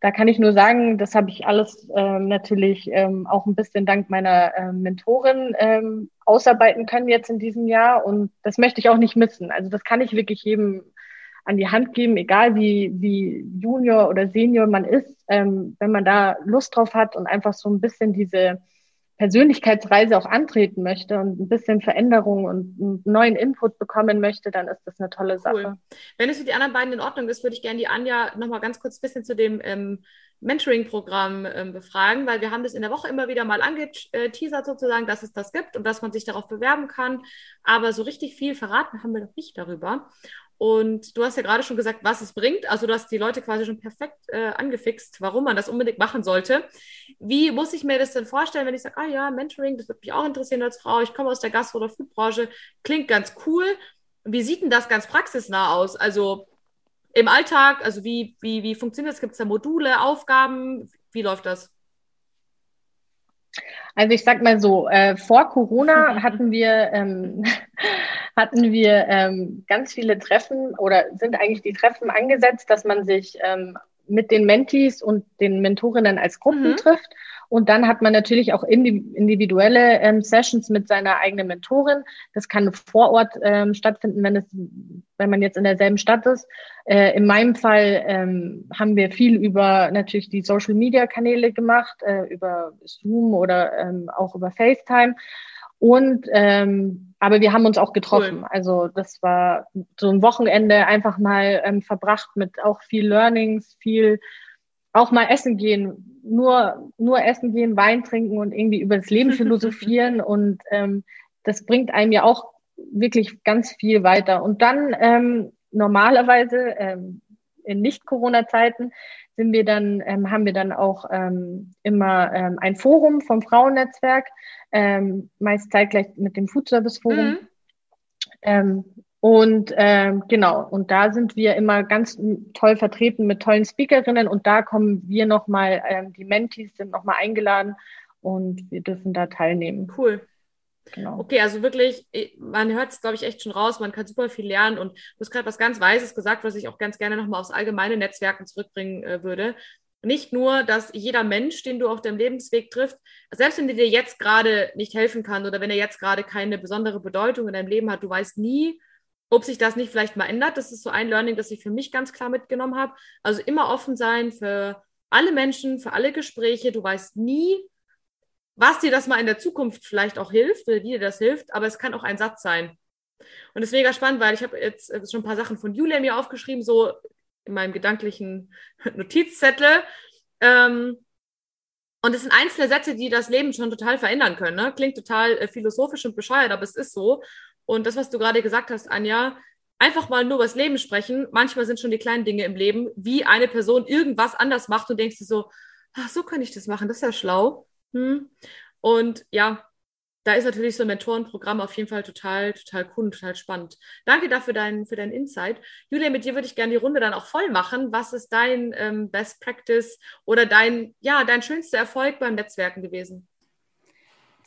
da kann ich nur sagen, das habe ich alles ähm, natürlich ähm, auch ein bisschen dank meiner ähm, Mentorin ähm, ausarbeiten können jetzt in diesem Jahr. Und das möchte ich auch nicht missen. Also das kann ich wirklich jedem an die Hand geben, egal wie, wie Junior oder Senior man ist, ähm, wenn man da Lust drauf hat und einfach so ein bisschen diese Persönlichkeitsreise auch antreten möchte und ein bisschen Veränderung und einen neuen Input bekommen möchte, dann ist das eine tolle Sache. Cool. Wenn es für die anderen beiden in Ordnung ist, würde ich gerne die Anja nochmal ganz kurz ein bisschen zu dem ähm, Mentoring-Programm ähm, befragen, weil wir haben das in der Woche immer wieder mal angeteasert sozusagen, dass es das gibt und dass man sich darauf bewerben kann. Aber so richtig viel verraten haben wir noch nicht darüber. Und du hast ja gerade schon gesagt, was es bringt. Also du hast die Leute quasi schon perfekt äh, angefixt, warum man das unbedingt machen sollte. Wie muss ich mir das denn vorstellen, wenn ich sage, ah ja, Mentoring, das würde mich auch interessieren als Frau. Ich komme aus der Gastro- oder Foodbranche, klingt ganz cool. Wie sieht denn das ganz praxisnah aus? Also im Alltag, also wie, wie, wie funktioniert das? Gibt es da Module, Aufgaben? Wie läuft das? Also ich sag mal so, äh, vor Corona <laughs> hatten wir, ähm, <laughs> hatten wir ähm, ganz viele Treffen oder sind eigentlich die Treffen angesetzt, dass man sich ähm, mit den Mentees und den Mentorinnen als Gruppen mhm. trifft und dann hat man natürlich auch individuelle ähm, Sessions mit seiner eigenen Mentorin. Das kann vor Ort ähm, stattfinden, wenn es, wenn man jetzt in derselben Stadt ist. Äh, in meinem Fall ähm, haben wir viel über natürlich die Social Media Kanäle gemacht, äh, über Zoom oder ähm, auch über FaceTime. Und ähm, aber wir haben uns auch getroffen. Cool. Also das war so ein Wochenende einfach mal ähm, verbracht mit auch viel Learnings, viel auch mal essen gehen, nur, nur essen gehen, Wein trinken und irgendwie über das Leben <laughs> philosophieren. und ähm, das bringt einem ja auch wirklich ganz viel weiter. Und dann ähm, normalerweise ähm, in Nicht-Corona-Zeiten sind wir dann, ähm, haben wir dann auch ähm, immer ähm, ein Forum vom Frauennetzwerk, ähm, meist zeitgleich mit dem Food Service Forum. Mhm. Ähm, und ähm, genau, und da sind wir immer ganz toll vertreten mit tollen Speakerinnen und da kommen wir nochmal, ähm, die Mentees sind nochmal eingeladen und wir dürfen da teilnehmen. Cool. Genau. Okay, also wirklich, man hört es, glaube ich, echt schon raus, man kann super viel lernen und du hast gerade was ganz Weises gesagt, was ich auch ganz gerne nochmal aufs allgemeine Netzwerken zurückbringen äh, würde. Nicht nur, dass jeder Mensch, den du auf deinem Lebensweg triffst, selbst wenn der dir jetzt gerade nicht helfen kann oder wenn er jetzt gerade keine besondere Bedeutung in deinem Leben hat, du weißt nie, ob sich das nicht vielleicht mal ändert. Das ist so ein Learning, das ich für mich ganz klar mitgenommen habe. Also immer offen sein für alle Menschen, für alle Gespräche. Du weißt nie, was dir das mal in der Zukunft vielleicht auch hilft oder wie dir das hilft, aber es kann auch ein Satz sein. Und das ist mega spannend, weil ich habe jetzt schon ein paar Sachen von Julia mir aufgeschrieben, so in meinem gedanklichen <laughs> Notizzettel. Ähm, und es sind einzelne Sätze, die das Leben schon total verändern können. Ne? Klingt total äh, philosophisch und bescheuert, aber es ist so. Und das, was du gerade gesagt hast, Anja, einfach mal nur über das Leben sprechen. Manchmal sind schon die kleinen Dinge im Leben, wie eine Person irgendwas anders macht und denkst du so, ach, so kann ich das machen, das ist ja schlau. Hm. Und ja, da ist natürlich so ein Mentorenprogramm auf jeden Fall total, total cool und total spannend. Danke dafür dein, für deinen Insight. Julia, mit dir würde ich gerne die Runde dann auch voll machen. Was ist dein ähm, Best Practice oder dein, ja, dein schönster Erfolg beim Netzwerken gewesen?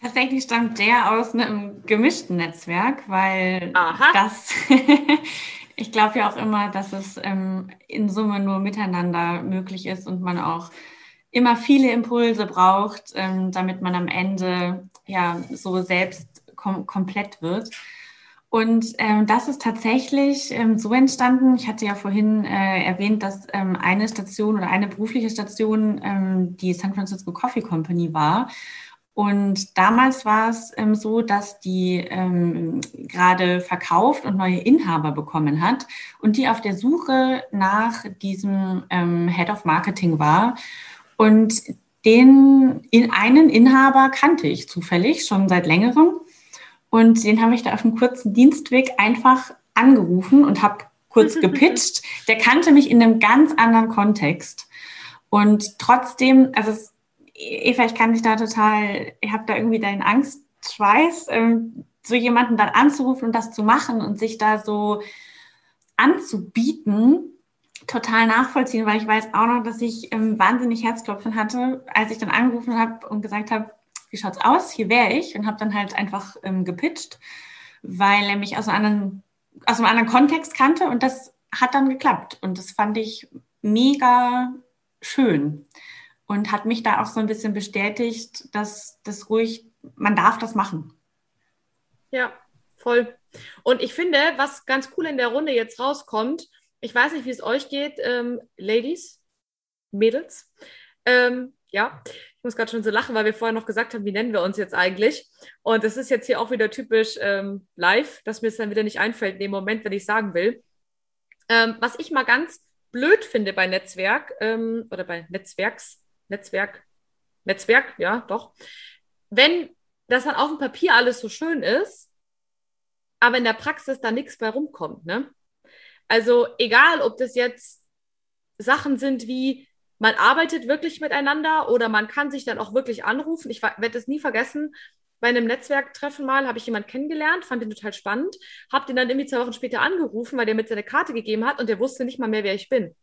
Tatsächlich stammt der aus einem gemischten Netzwerk, weil Aha. das, <laughs> ich glaube ja auch immer, dass es ähm, in Summe nur miteinander möglich ist und man auch immer viele Impulse braucht, ähm, damit man am Ende ja so selbst kom komplett wird. Und ähm, das ist tatsächlich ähm, so entstanden. Ich hatte ja vorhin äh, erwähnt, dass ähm, eine Station oder eine berufliche Station ähm, die San Francisco Coffee Company war. Und damals war es ähm, so, dass die ähm, gerade verkauft und neue Inhaber bekommen hat und die auf der Suche nach diesem ähm, Head of Marketing war. Und den in einen Inhaber kannte ich zufällig schon seit längerem. Und den habe ich da auf einem kurzen Dienstweg einfach angerufen und habe kurz <laughs> gepitcht. Der kannte mich in einem ganz anderen Kontext. Und trotzdem, also es Eva, ich kann dich da total, ich habe da irgendwie deinen Angstschweiß, ähm, so jemanden dann anzurufen und das zu machen und sich da so anzubieten, total nachvollziehen, weil ich weiß auch noch, dass ich ähm, wahnsinnig Herzklopfen hatte, als ich dann angerufen habe und gesagt habe, wie schaut's aus? Hier wäre ich und habe dann halt einfach ähm, gepitcht, weil er mich aus einem, anderen, aus einem anderen Kontext kannte und das hat dann geklappt und das fand ich mega schön und hat mich da auch so ein bisschen bestätigt, dass das ruhig, man darf das machen. Ja, voll. Und ich finde, was ganz cool in der Runde jetzt rauskommt, ich weiß nicht, wie es euch geht, ähm, Ladies, Mädels. Ähm, ja, ich muss gerade schon so lachen, weil wir vorher noch gesagt haben, wie nennen wir uns jetzt eigentlich? Und das ist jetzt hier auch wieder typisch ähm, live, dass mir es dann wieder nicht einfällt in dem Moment, wenn ich sagen will. Ähm, was ich mal ganz blöd finde bei Netzwerk ähm, oder bei Netzwerks, Netzwerk, Netzwerk, ja, doch. Wenn das dann auf dem Papier alles so schön ist, aber in der Praxis da nichts bei rumkommt, ne? Also egal, ob das jetzt Sachen sind wie, man arbeitet wirklich miteinander oder man kann sich dann auch wirklich anrufen. Ich werde es nie vergessen. Bei einem Netzwerktreffen mal habe ich jemanden kennengelernt, fand den total spannend, habe den dann irgendwie zwei Wochen später angerufen, weil der mit seine Karte gegeben hat und der wusste nicht mal mehr, wer ich bin.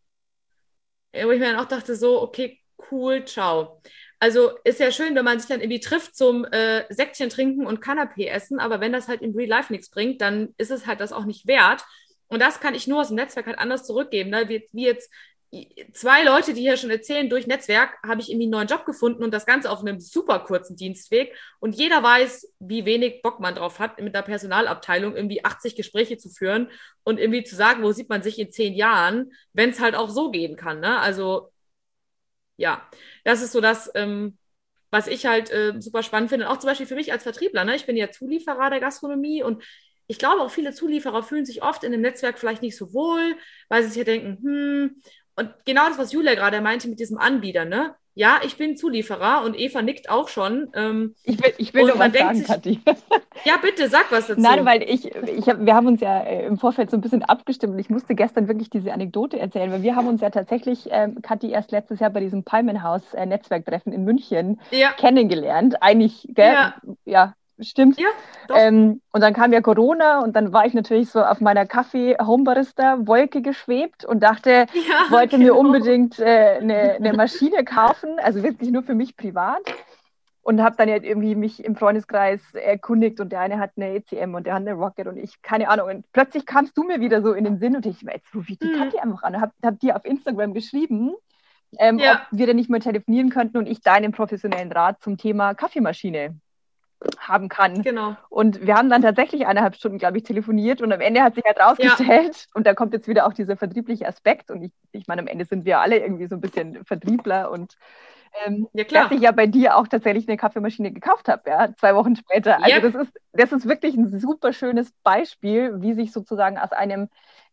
Wo ich mir dann auch dachte, so, okay, cool, ciao. Also ist ja schön, wenn man sich dann irgendwie trifft zum äh, Säckchen trinken und Kanapé essen, aber wenn das halt in Real Life nichts bringt, dann ist es halt das auch nicht wert. Und das kann ich nur aus dem Netzwerk halt anders zurückgeben. Ne? Wie, wie jetzt zwei Leute, die hier schon erzählen, durch Netzwerk habe ich irgendwie einen neuen Job gefunden und das Ganze auf einem super kurzen Dienstweg. Und jeder weiß, wie wenig Bock man drauf hat, mit der Personalabteilung irgendwie 80 Gespräche zu führen und irgendwie zu sagen, wo sieht man sich in zehn Jahren, wenn es halt auch so gehen kann. Ne? Also ja, das ist so das, ähm, was ich halt äh, super spannend finde. auch zum Beispiel für mich als Vertriebler. Ne? Ich bin ja Zulieferer der Gastronomie und ich glaube auch viele Zulieferer fühlen sich oft in dem Netzwerk vielleicht nicht so wohl, weil sie sich ja denken, hm, und genau das, was Julia gerade meinte mit diesem Anbieter, ne? Ja, ich bin Zulieferer und Eva nickt auch schon. Ähm, ich will, ich will nur was sagen, sich, Kathi. Ja, bitte, sag was dazu. Nein, weil ich, ich hab, wir haben uns ja äh, im Vorfeld so ein bisschen abgestimmt und ich musste gestern wirklich diese Anekdote erzählen, weil wir haben uns ja tatsächlich, ähm, Kathi, erst letztes Jahr bei diesem Palmenhaus-Netzwerktreffen äh, in München ja. kennengelernt. Eigentlich, gell? Ja. ja stimmt. Ja, ähm, und dann kam ja Corona und dann war ich natürlich so auf meiner Kaffee-Homebarista-Wolke geschwebt und dachte, <laughs> ja, wollte genau. mir unbedingt äh, eine, eine Maschine kaufen, also wirklich nur für mich privat. Und habe dann ja irgendwie mich im Freundeskreis erkundigt und der eine hat eine ECM und der hat eine Rocket und ich, keine Ahnung. Und plötzlich kamst du mir wieder so in den Sinn und ich, jetzt rufe ich die mhm. Kathi einfach an. Hab, hab dir auf Instagram geschrieben, ähm, ja. ob wir denn nicht mehr telefonieren könnten und ich deinen professionellen Rat zum Thema Kaffeemaschine haben kann. Genau. Und wir haben dann tatsächlich eineinhalb Stunden, glaube ich, telefoniert und am Ende hat sich halt rausgestellt, ja. und da kommt jetzt wieder auch dieser vertriebliche Aspekt und ich, ich meine, am Ende sind wir alle irgendwie so ein bisschen Vertriebler und ähm, ja, dass ich ja bei dir auch tatsächlich eine Kaffeemaschine gekauft habe, ja, zwei Wochen später. Also yep. das ist, das ist wirklich ein super schönes Beispiel, wie sich sozusagen aus einem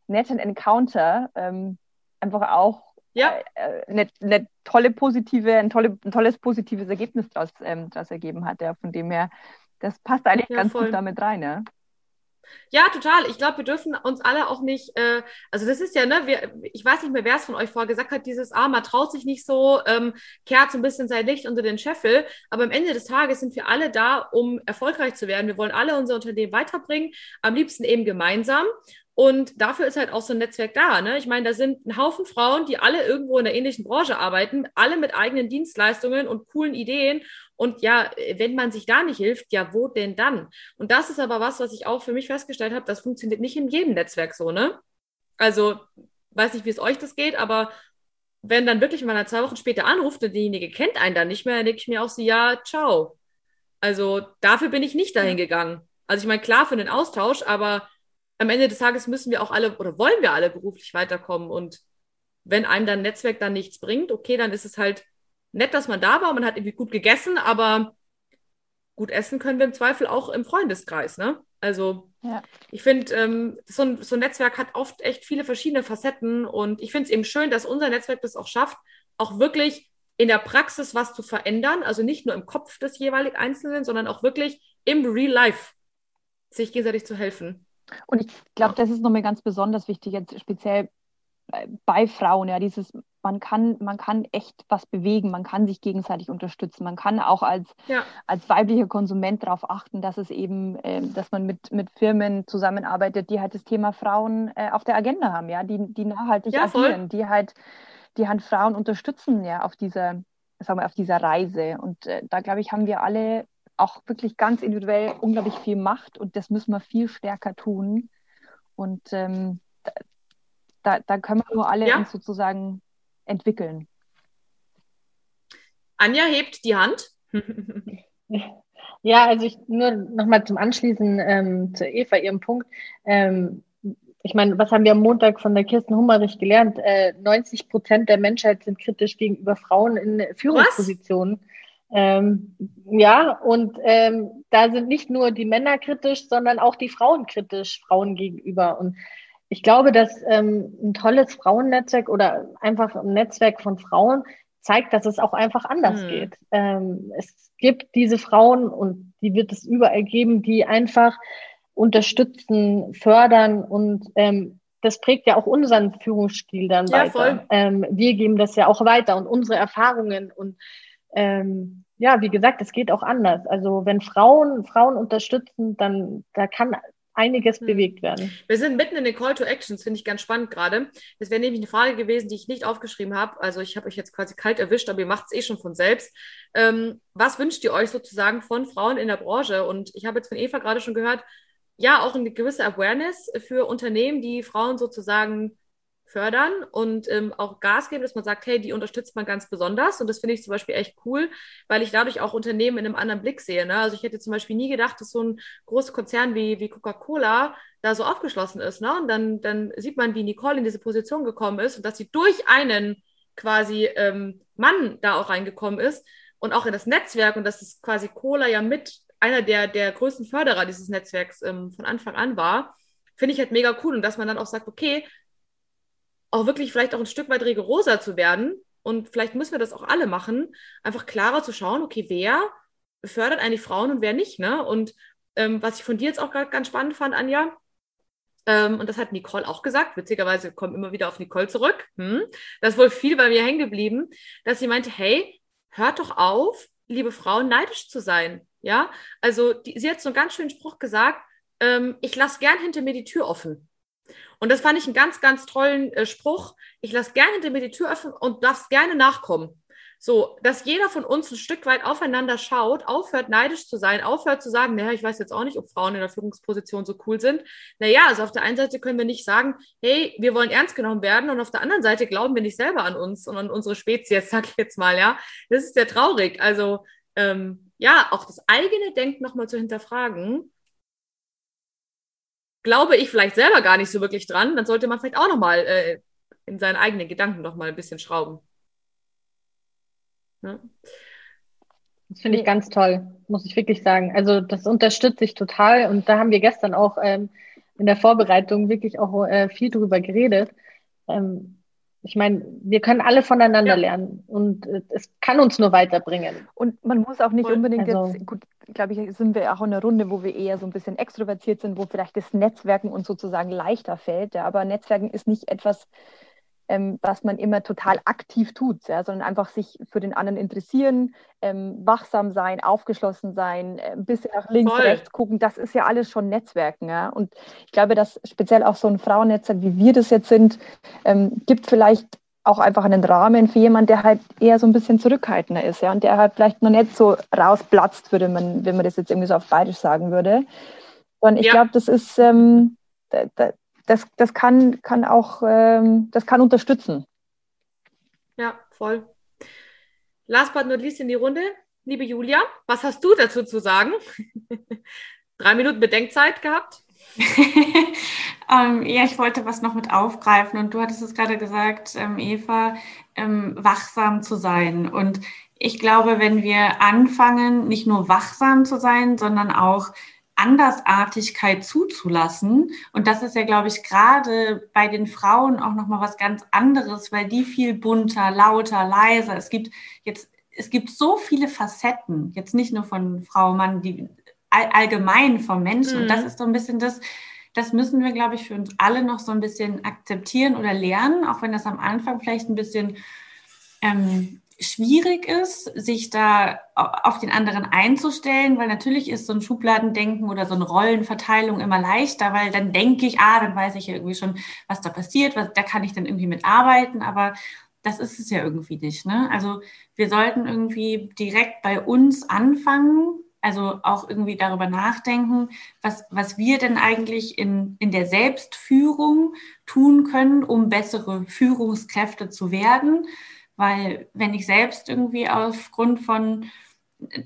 netten Encounter ähm, einfach auch ja. äh, eine, eine, tolle positive, ein, tolle, ein tolles positives Ergebnis daraus, ähm, daraus ergeben hat. Ja. Von dem her, das passt eigentlich ja, ganz voll. gut damit rein. Ja. Ja, total. Ich glaube, wir dürfen uns alle auch nicht, äh, also das ist ja, ne, wir, ich weiß nicht mehr, wer es von euch vorher gesagt hat, dieses, ah, man traut sich nicht so, ähm, kehrt so ein bisschen sein Licht unter den Scheffel. Aber am Ende des Tages sind wir alle da, um erfolgreich zu werden. Wir wollen alle unser Unternehmen weiterbringen, am liebsten eben gemeinsam. Und dafür ist halt auch so ein Netzwerk da. Ne? Ich meine, da sind ein Haufen Frauen, die alle irgendwo in der ähnlichen Branche arbeiten, alle mit eigenen Dienstleistungen und coolen Ideen. Und ja, wenn man sich da nicht hilft, ja, wo denn dann? Und das ist aber was, was ich auch für mich festgestellt habe, das funktioniert nicht in jedem Netzwerk so, ne? Also, weiß nicht, wie es euch das geht, aber wenn dann wirklich mal zwei Wochen später anruft und diejenige kennt einen dann nicht mehr, dann denke ich mir auch so, ja, ciao. Also dafür bin ich nicht dahin gegangen. Also ich meine, klar für den Austausch, aber am Ende des Tages müssen wir auch alle oder wollen wir alle beruflich weiterkommen. Und wenn einem dann Netzwerk dann nichts bringt, okay, dann ist es halt nett, dass man da war, man hat irgendwie gut gegessen, aber gut essen können wir im Zweifel auch im Freundeskreis, ne? Also ja. ich finde, ähm, so, ein, so ein Netzwerk hat oft echt viele verschiedene Facetten und ich finde es eben schön, dass unser Netzwerk das auch schafft, auch wirklich in der Praxis was zu verändern, also nicht nur im Kopf des jeweilig Einzelnen, sondern auch wirklich im Real Life sich gegenseitig zu helfen. Und ich glaube, das ist nochmal ganz besonders wichtig, jetzt speziell bei Frauen, ja, dieses, man kann, man kann echt was bewegen, man kann sich gegenseitig unterstützen, man kann auch als, ja. als weiblicher Konsument darauf achten, dass es eben, äh, dass man mit, mit Firmen zusammenarbeitet, die halt das Thema Frauen äh, auf der Agenda haben, ja, die, die nachhaltig ja, agieren, die halt, die halt Frauen unterstützen, ja, auf dieser, sagen wir, auf dieser Reise. Und äh, da glaube ich, haben wir alle auch wirklich ganz individuell unglaublich viel macht und das müssen wir viel stärker tun. Und ähm, da, da können wir nur alle ja. uns sozusagen entwickeln. Anja hebt die Hand. Ja, also ich nur nochmal zum Anschließen ähm, zu Eva, ihrem Punkt. Ähm, ich meine, was haben wir am Montag von der Kirsten Hummerich gelernt? Äh, 90 Prozent der Menschheit sind kritisch gegenüber Frauen in Führungspositionen. Was? Ähm, ja, und ähm, da sind nicht nur die Männer kritisch, sondern auch die Frauen kritisch, Frauen gegenüber. Und ich glaube, dass ähm, ein tolles Frauennetzwerk oder einfach ein Netzwerk von Frauen zeigt, dass es auch einfach anders mhm. geht. Ähm, es gibt diese Frauen und die wird es überall geben, die einfach unterstützen, fördern und ähm, das prägt ja auch unseren Führungsstil dann ja, weiter. Ähm, wir geben das ja auch weiter und unsere Erfahrungen und ähm, ja, wie gesagt, es geht auch anders. Also wenn Frauen Frauen unterstützen, dann da kann einiges hm. bewegt werden. Wir sind mitten in den Call to Actions, finde ich ganz spannend gerade. Das wäre nämlich eine Frage gewesen, die ich nicht aufgeschrieben habe. Also ich habe euch jetzt quasi kalt erwischt, aber ihr macht es eh schon von selbst. Ähm, was wünscht ihr euch sozusagen von Frauen in der Branche? Und ich habe jetzt von Eva gerade schon gehört, ja, auch eine gewisse Awareness für Unternehmen, die Frauen sozusagen fördern und ähm, auch Gas geben, dass man sagt, hey, die unterstützt man ganz besonders. Und das finde ich zum Beispiel echt cool, weil ich dadurch auch Unternehmen in einem anderen Blick sehe. Ne? Also ich hätte zum Beispiel nie gedacht, dass so ein großer Konzern wie, wie Coca-Cola da so aufgeschlossen ist. Ne? Und dann, dann sieht man, wie Nicole in diese Position gekommen ist und dass sie durch einen quasi ähm, Mann da auch reingekommen ist und auch in das Netzwerk und dass es quasi Cola ja mit einer der, der größten Förderer dieses Netzwerks ähm, von Anfang an war, finde ich halt mega cool. Und dass man dann auch sagt, okay, auch wirklich vielleicht auch ein Stück weit rigoroser zu werden. Und vielleicht müssen wir das auch alle machen, einfach klarer zu schauen, okay, wer fördert eigentlich Frauen und wer nicht, ne? Und ähm, was ich von dir jetzt auch ganz spannend fand, Anja, ähm, und das hat Nicole auch gesagt, witzigerweise kommen immer wieder auf Nicole zurück, hm, das ist wohl viel bei mir hängen geblieben, dass sie meinte, hey, hört doch auf, liebe Frauen, neidisch zu sein, ja? Also die, sie hat so einen ganz schönen Spruch gesagt, ähm, ich lasse gern hinter mir die Tür offen. Und das fand ich einen ganz, ganz tollen äh, Spruch. Ich lasse gerne mir die Tür öffnen und darfst gerne nachkommen. So, dass jeder von uns ein Stück weit aufeinander schaut, aufhört neidisch zu sein, aufhört zu sagen, naja, ich weiß jetzt auch nicht, ob Frauen in der Führungsposition so cool sind. Naja, also auf der einen Seite können wir nicht sagen, hey, wir wollen ernst genommen werden und auf der anderen Seite glauben wir nicht selber an uns und an unsere Spezies, <laughs> sag ich jetzt mal, ja. Das ist sehr traurig. Also, ähm, ja, auch das eigene Denken nochmal zu hinterfragen glaube ich vielleicht selber gar nicht so wirklich dran, dann sollte man vielleicht auch nochmal äh, in seinen eigenen Gedanken nochmal ein bisschen schrauben. Ja. Das finde ich ganz toll, muss ich wirklich sagen. Also das unterstütze ich total und da haben wir gestern auch ähm, in der Vorbereitung wirklich auch äh, viel drüber geredet. Ähm, ich meine, wir können alle voneinander ja. lernen und äh, es kann uns nur weiterbringen. Und man muss auch nicht unbedingt also, jetzt, gut, glaube ich, sind wir auch in einer Runde, wo wir eher so ein bisschen extrovertiert sind, wo vielleicht das Netzwerken uns sozusagen leichter fällt. Ja, aber Netzwerken ist nicht etwas, ähm, was man immer total aktiv tut, ja, sondern einfach sich für den anderen interessieren, ähm, wachsam sein, aufgeschlossen sein, äh, ein bisschen nach links, Voll. rechts gucken. Das ist ja alles schon Netzwerken. Ja? Und ich glaube, dass speziell auch so ein Frauennetzwerk, wie wir das jetzt sind, ähm, gibt vielleicht auch einfach einen Rahmen für jemanden, der halt eher so ein bisschen zurückhaltender ist, ja, und der halt vielleicht noch nicht so rausplatzt, würde man, wenn man das jetzt irgendwie so auf Bayerisch sagen würde. Und ich ja. glaube, das ist, ähm, das, das kann, kann auch, ähm, das kann unterstützen. Ja, voll. Last but not least in die Runde. Liebe Julia, was hast du dazu zu sagen? <laughs> Drei Minuten Bedenkzeit gehabt? <laughs> ähm, ja, ich wollte was noch mit aufgreifen und du hattest es gerade gesagt, ähm, Eva, ähm, wachsam zu sein. Und ich glaube, wenn wir anfangen, nicht nur wachsam zu sein, sondern auch Andersartigkeit zuzulassen. Und das ist ja, glaube ich, gerade bei den Frauen auch nochmal was ganz anderes, weil die viel bunter, lauter, leiser. Es gibt jetzt, es gibt so viele Facetten, jetzt nicht nur von Frau, Mann, die allgemein vom Menschen. Mhm. Und das mhm. ist so ein bisschen das, das müssen wir, glaube ich, für uns alle noch so ein bisschen akzeptieren oder lernen, auch wenn das am Anfang vielleicht ein bisschen ähm, schwierig ist, sich da auf den anderen einzustellen, weil natürlich ist so ein Schubladendenken oder so eine Rollenverteilung immer leichter, weil dann denke ich, ah, dann weiß ich ja irgendwie schon, was da passiert, was, da kann ich dann irgendwie mitarbeiten, aber das ist es ja irgendwie nicht. Ne? Also wir sollten irgendwie direkt bei uns anfangen, also auch irgendwie darüber nachdenken, was, was wir denn eigentlich in, in der Selbstführung tun können, um bessere Führungskräfte zu werden. Weil wenn ich selbst irgendwie aufgrund von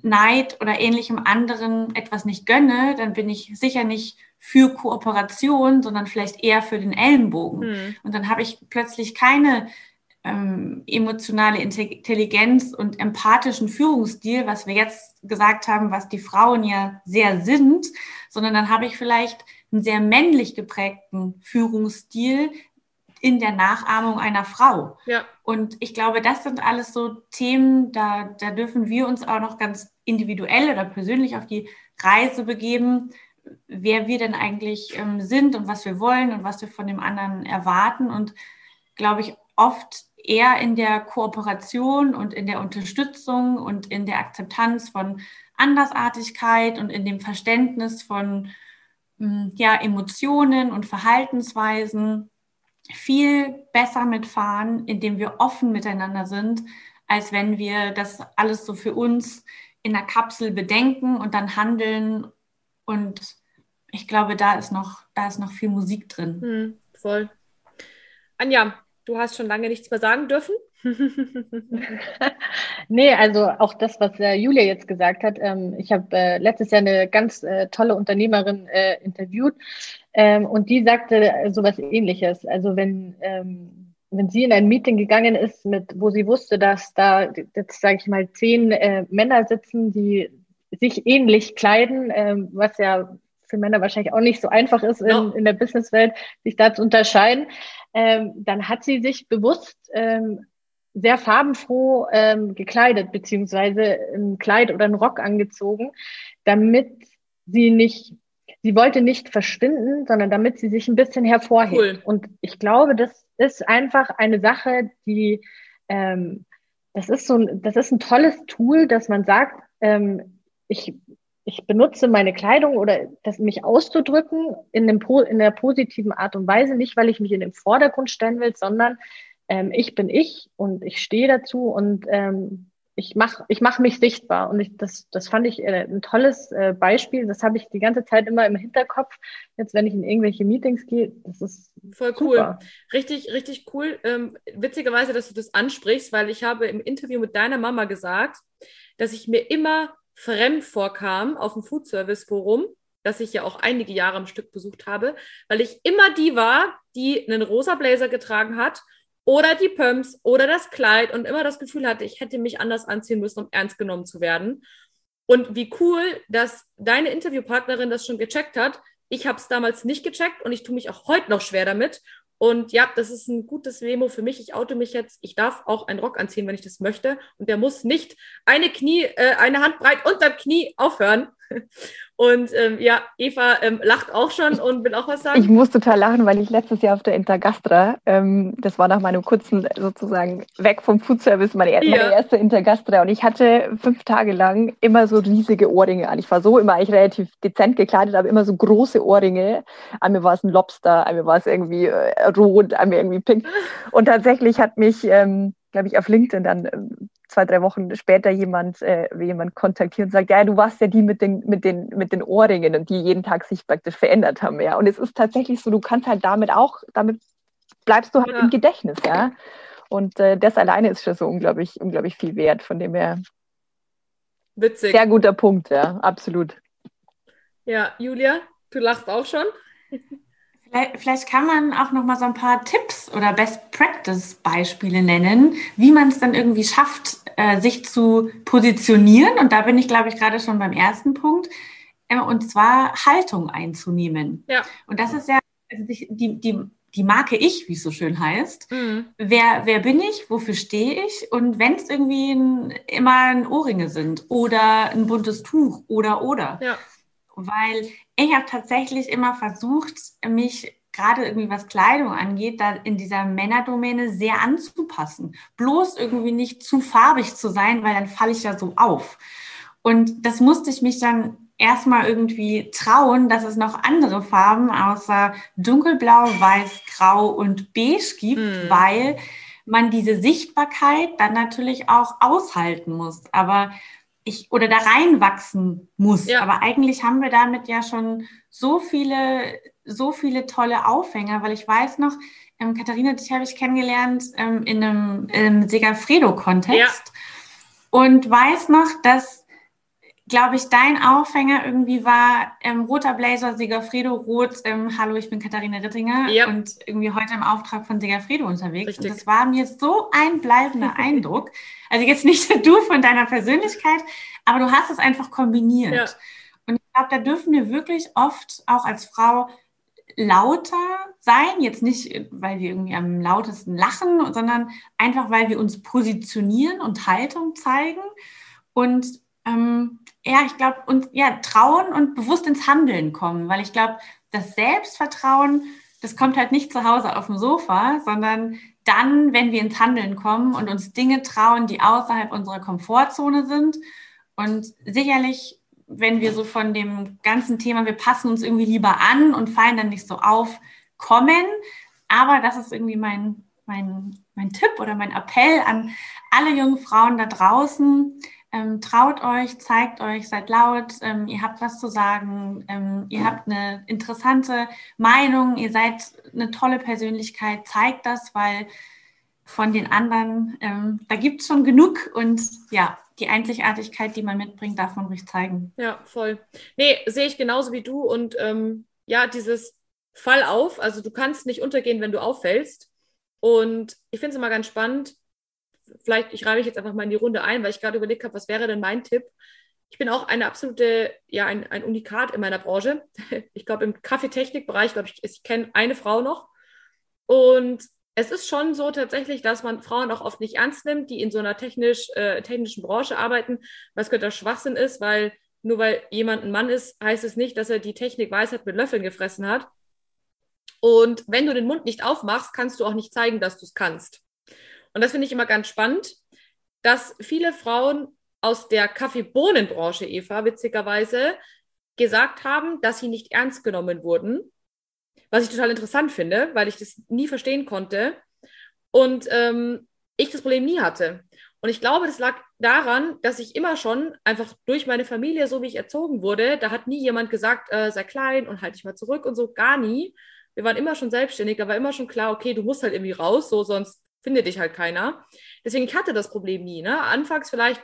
Neid oder ähnlichem anderen etwas nicht gönne, dann bin ich sicher nicht für Kooperation, sondern vielleicht eher für den Ellenbogen. Hm. Und dann habe ich plötzlich keine ähm, emotionale Intelligenz und empathischen Führungsstil, was wir jetzt gesagt haben, was die Frauen ja sehr sind, sondern dann habe ich vielleicht einen sehr männlich geprägten Führungsstil in der Nachahmung einer Frau. Ja. Und ich glaube, das sind alles so Themen, da, da dürfen wir uns auch noch ganz individuell oder persönlich auf die Reise begeben, wer wir denn eigentlich ähm, sind und was wir wollen und was wir von dem anderen erwarten. Und glaube ich, oft eher in der Kooperation und in der Unterstützung und in der Akzeptanz von Andersartigkeit und in dem Verständnis von hm, ja, Emotionen und Verhaltensweisen viel besser mitfahren, indem wir offen miteinander sind, als wenn wir das alles so für uns in der Kapsel bedenken und dann handeln. Und ich glaube, da ist noch, da ist noch viel Musik drin. Hm, voll. Anja, du hast schon lange nichts mehr sagen dürfen. <laughs> nee, also auch das, was äh, Julia jetzt gesagt hat. Ähm, ich habe äh, letztes Jahr eine ganz äh, tolle Unternehmerin äh, interviewt ähm, und die sagte äh, sowas ähnliches. Also wenn, ähm, wenn sie in ein Meeting gegangen ist, mit, wo sie wusste, dass da jetzt, sage ich mal, zehn äh, Männer sitzen, die sich ähnlich kleiden, ähm, was ja für Männer wahrscheinlich auch nicht so einfach ist, in, in der Businesswelt sich da zu unterscheiden, ähm, dann hat sie sich bewusst ähm, sehr farbenfroh ähm, gekleidet, beziehungsweise ein Kleid oder einen Rock angezogen, damit sie nicht, sie wollte nicht verschwinden, sondern damit sie sich ein bisschen hervorhebt. Cool. Und ich glaube, das ist einfach eine Sache, die, ähm, das ist so, das ist ein tolles Tool, dass man sagt, ähm, ich, ich benutze meine Kleidung oder das mich auszudrücken in, dem, in der positiven Art und Weise, nicht weil ich mich in den Vordergrund stellen will, sondern ähm, ich bin ich und ich stehe dazu und ähm, ich mache ich mach mich sichtbar. Und ich, das, das fand ich äh, ein tolles äh, Beispiel. Das habe ich die ganze Zeit immer im Hinterkopf. Jetzt, wenn ich in irgendwelche Meetings gehe, das ist voll cool. Super. Richtig, richtig cool. Ähm, witzigerweise, dass du das ansprichst, weil ich habe im Interview mit deiner Mama gesagt, dass ich mir immer fremd vorkam auf dem Food Service Forum, das ich ja auch einige Jahre am Stück besucht habe, weil ich immer die war, die einen rosa Blazer getragen hat oder die Pumps oder das Kleid und immer das Gefühl hatte, ich hätte mich anders anziehen müssen, um ernst genommen zu werden. Und wie cool, dass deine Interviewpartnerin das schon gecheckt hat. Ich habe es damals nicht gecheckt und ich tue mich auch heute noch schwer damit. Und ja, das ist ein gutes Memo für mich. Ich oute mich jetzt. Ich darf auch einen Rock anziehen, wenn ich das möchte. Und der muss nicht eine Knie, äh, eine Hand breit unterm Knie aufhören. Und ähm, ja, Eva ähm, lacht auch schon und will auch was sagen. Ich muss total lachen, weil ich letztes Jahr auf der Intergastra, ähm, das war nach meinem kurzen sozusagen weg vom Food Service, meine, ja. meine erste Intergastra und ich hatte fünf Tage lang immer so riesige Ohrringe an. Ich war so immer eigentlich relativ dezent gekleidet, aber immer so große Ohrringe. Einmal war es ein Lobster, einmal war es irgendwie äh, rot, einmal irgendwie pink. Und tatsächlich hat mich, ähm, glaube ich, auf LinkedIn dann ähm, zwei, drei Wochen später jemand, äh, jemand kontaktiert und sagt, ja, du warst ja die mit den, mit den, mit den Ohrringen und die jeden Tag sich praktisch verändert haben, ja. Und es ist tatsächlich so, du kannst halt damit auch, damit bleibst du halt ja. im Gedächtnis, ja. Und äh, das alleine ist schon so unglaublich, unglaublich viel wert, von dem her. Witzig. Sehr guter Punkt, ja, absolut. Ja, Julia, du lachst auch schon. Vielleicht, vielleicht kann man auch noch mal so ein paar Tipps oder Best Practice Beispiele nennen, wie man es dann irgendwie schafft, äh, sich zu positionieren. Und da bin ich, glaube ich, gerade schon beim ersten Punkt. Äh, und zwar Haltung einzunehmen. Ja. Und das ist ja also die, die, die Marke Ich, wie es so schön heißt. Mhm. Wer, wer bin ich? Wofür stehe ich? Und wenn es irgendwie ein, immer ein Ohrringe sind oder ein buntes Tuch oder oder. Ja. Weil ich habe tatsächlich immer versucht, mich gerade irgendwie was Kleidung angeht, da in dieser Männerdomäne sehr anzupassen. Bloß irgendwie nicht zu farbig zu sein, weil dann falle ich ja so auf. Und das musste ich mich dann erstmal irgendwie trauen, dass es noch andere Farben außer dunkelblau, weiß, grau und beige gibt, mhm. weil man diese Sichtbarkeit dann natürlich auch aushalten muss. Aber ich oder da reinwachsen muss. Ja. Aber eigentlich haben wir damit ja schon so viele, so viele tolle Aufhänger, weil ich weiß noch, ähm, Katharina, dich habe ich kennengelernt ähm, in einem, im Segafredo-Kontext ja. und weiß noch, dass glaube ich, dein Aufhänger irgendwie war ähm, roter Blazer, Segafredo, rot, ähm, hallo, ich bin Katharina Rittinger yep. und irgendwie heute im Auftrag von Segafredo unterwegs. Richtig. Und das war mir so ein bleibender <laughs> Eindruck. Also jetzt nicht <laughs> du von deiner Persönlichkeit, aber du hast es einfach kombiniert. Ja. Und ich glaube, da dürfen wir wirklich oft auch als Frau lauter sein, jetzt nicht, weil wir irgendwie am lautesten lachen, sondern einfach, weil wir uns positionieren und Haltung zeigen. Und ähm, ja, ich glaube, und ja, trauen und bewusst ins Handeln kommen, weil ich glaube, das Selbstvertrauen, das kommt halt nicht zu Hause auf dem Sofa, sondern dann, wenn wir ins Handeln kommen und uns Dinge trauen, die außerhalb unserer Komfortzone sind. Und sicherlich, wenn wir so von dem ganzen Thema, wir passen uns irgendwie lieber an und fallen dann nicht so auf, kommen. Aber das ist irgendwie mein, mein, mein Tipp oder mein Appell an alle jungen Frauen da draußen. Ähm, traut euch, zeigt euch, seid laut, ähm, ihr habt was zu sagen, ähm, ihr habt eine interessante Meinung, ihr seid eine tolle Persönlichkeit, zeigt das, weil von den anderen, ähm, da gibt es schon genug und ja, die Einzigartigkeit, die man mitbringt, darf man ruhig zeigen. Ja, voll. Nee, sehe ich genauso wie du und ähm, ja, dieses Fall auf, also du kannst nicht untergehen, wenn du auffällst. Und ich finde es immer ganz spannend, vielleicht, ich reibe mich jetzt einfach mal in die Runde ein, weil ich gerade überlegt habe, was wäre denn mein Tipp? Ich bin auch eine absolute, ja, ein, ein Unikat in meiner Branche. <laughs> Ich glaube, im Kaffeetechnikbereich, glaube ich, ich kenne eine Frau noch. Und es ist schon so tatsächlich, dass man Frauen auch oft nicht ernst nimmt, die in so einer technisch, äh, technischen Branche arbeiten, was götter Schwachsinn ist, weil nur weil jemand ein Mann ist, heißt es nicht, dass er die Technik Weisheit mit Löffeln gefressen hat. Und wenn du den Mund nicht aufmachst, kannst du auch nicht zeigen, dass du es kannst. Und das finde ich immer ganz spannend, dass viele Frauen aus der Kaffeebohnenbranche, Eva, witzigerweise, gesagt haben, dass sie nicht ernst genommen wurden. Was ich total interessant finde, weil ich das nie verstehen konnte. Und ähm, ich das Problem nie hatte. Und ich glaube, das lag daran, dass ich immer schon einfach durch meine Familie, so wie ich erzogen wurde, da hat nie jemand gesagt, äh, sei klein und halt dich mal zurück und so, gar nie. Wir waren immer schon selbstständig, da war immer schon klar, okay, du musst halt irgendwie raus, so sonst findet dich halt keiner. Deswegen, ich hatte das Problem nie. Ne? Anfangs vielleicht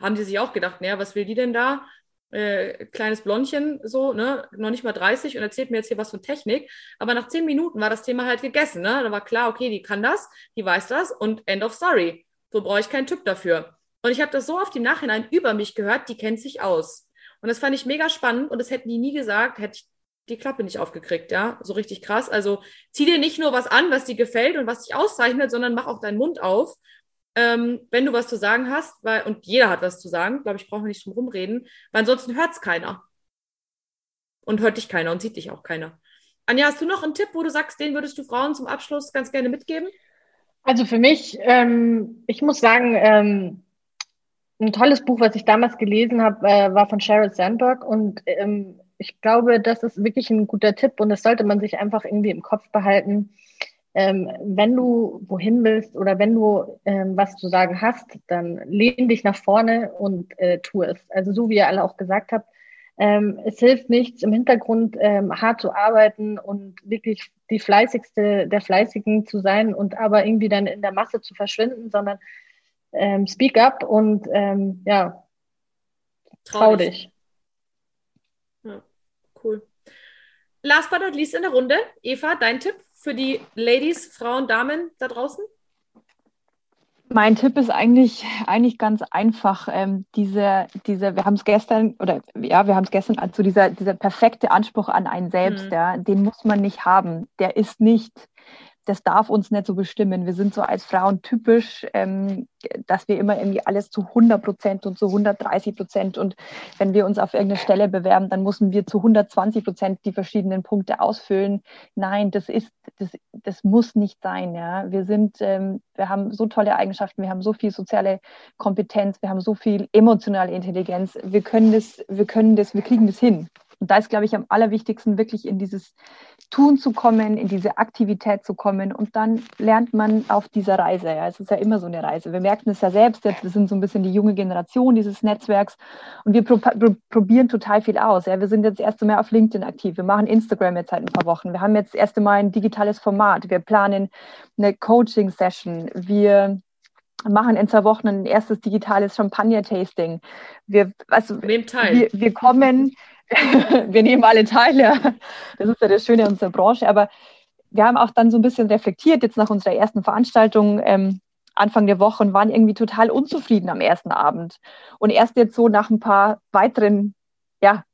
haben die sich auch gedacht, naja, was will die denn da? Äh, kleines Blondchen, so, ne, noch nicht mal 30 und erzählt mir jetzt hier was von Technik. Aber nach zehn Minuten war das Thema halt gegessen, ne? Da war klar, okay, die kann das, die weiß das und end of story. So brauche ich keinen Typ dafür. Und ich habe das so oft im Nachhinein über mich gehört, die kennt sich aus. Und das fand ich mega spannend und das hätten die nie gesagt, hätte ich die Klappe nicht aufgekriegt, ja, so richtig krass. Also zieh dir nicht nur was an, was dir gefällt und was dich auszeichnet, sondern mach auch deinen Mund auf, ähm, wenn du was zu sagen hast, weil, und jeder hat was zu sagen, glaube ich, brauchen wir nicht drum rumreden, weil ansonsten hört es keiner. Und hört dich keiner und sieht dich auch keiner. Anja, hast du noch einen Tipp, wo du sagst, den würdest du Frauen zum Abschluss ganz gerne mitgeben? Also für mich, ähm, ich muss sagen, ähm, ein tolles Buch, was ich damals gelesen habe, äh, war von Sheryl Sandberg und ähm, ich glaube, das ist wirklich ein guter Tipp und das sollte man sich einfach irgendwie im Kopf behalten. Ähm, wenn du wohin willst oder wenn du ähm, was zu sagen hast, dann lehn dich nach vorne und äh, tu es. Also so wie ihr alle auch gesagt habt, ähm, es hilft nichts, im Hintergrund ähm, hart zu arbeiten und wirklich die fleißigste der Fleißigen zu sein und aber irgendwie dann in der Masse zu verschwinden, sondern ähm, speak up und ähm, ja, trau, trau dich. dich. Cool. Last but not least in der Runde, Eva, dein Tipp für die Ladies, Frauen, Damen da draußen? Mein Tipp ist eigentlich, eigentlich ganz einfach. Ähm, diese, diese, wir haben es gestern, oder ja, wir haben es gestern, also dieser, dieser perfekte Anspruch an einen selbst, mhm. ja, den muss man nicht haben. Der ist nicht das darf uns nicht so bestimmen. Wir sind so als Frauen typisch, ähm, dass wir immer irgendwie alles zu 100 Prozent und zu 130 Prozent und wenn wir uns auf irgendeine Stelle bewerben, dann müssen wir zu 120 Prozent die verschiedenen Punkte ausfüllen. Nein, das ist, das, das muss nicht sein. Ja, wir sind, ähm, wir haben so tolle Eigenschaften, wir haben so viel soziale Kompetenz, wir haben so viel emotionale Intelligenz. Wir können das, wir können das, wir kriegen das hin. Und da ist, glaube ich, am allerwichtigsten, wirklich in dieses Tun zu kommen, in diese Aktivität zu kommen. Und dann lernt man auf dieser Reise. Ja, es ist ja immer so eine Reise. Wir merken es ja selbst jetzt, wir sind so ein bisschen die junge Generation dieses Netzwerks und wir pro pro probieren total viel aus. Ja, wir sind jetzt erst einmal auf LinkedIn aktiv. Wir machen Instagram jetzt seit ein paar Wochen. Wir haben jetzt erst einmal ein digitales Format. Wir planen eine Coaching-Session. Wir machen in zwei Wochen ein erstes digitales Champagner-Tasting. Wir, also, wir, wir kommen, <laughs> wir nehmen alle teil, ja. Das ist ja das Schöne unserer Branche. Aber wir haben auch dann so ein bisschen reflektiert, jetzt nach unserer ersten Veranstaltung ähm, Anfang der Woche und waren irgendwie total unzufrieden am ersten Abend. Und erst jetzt so nach ein paar weiteren ja,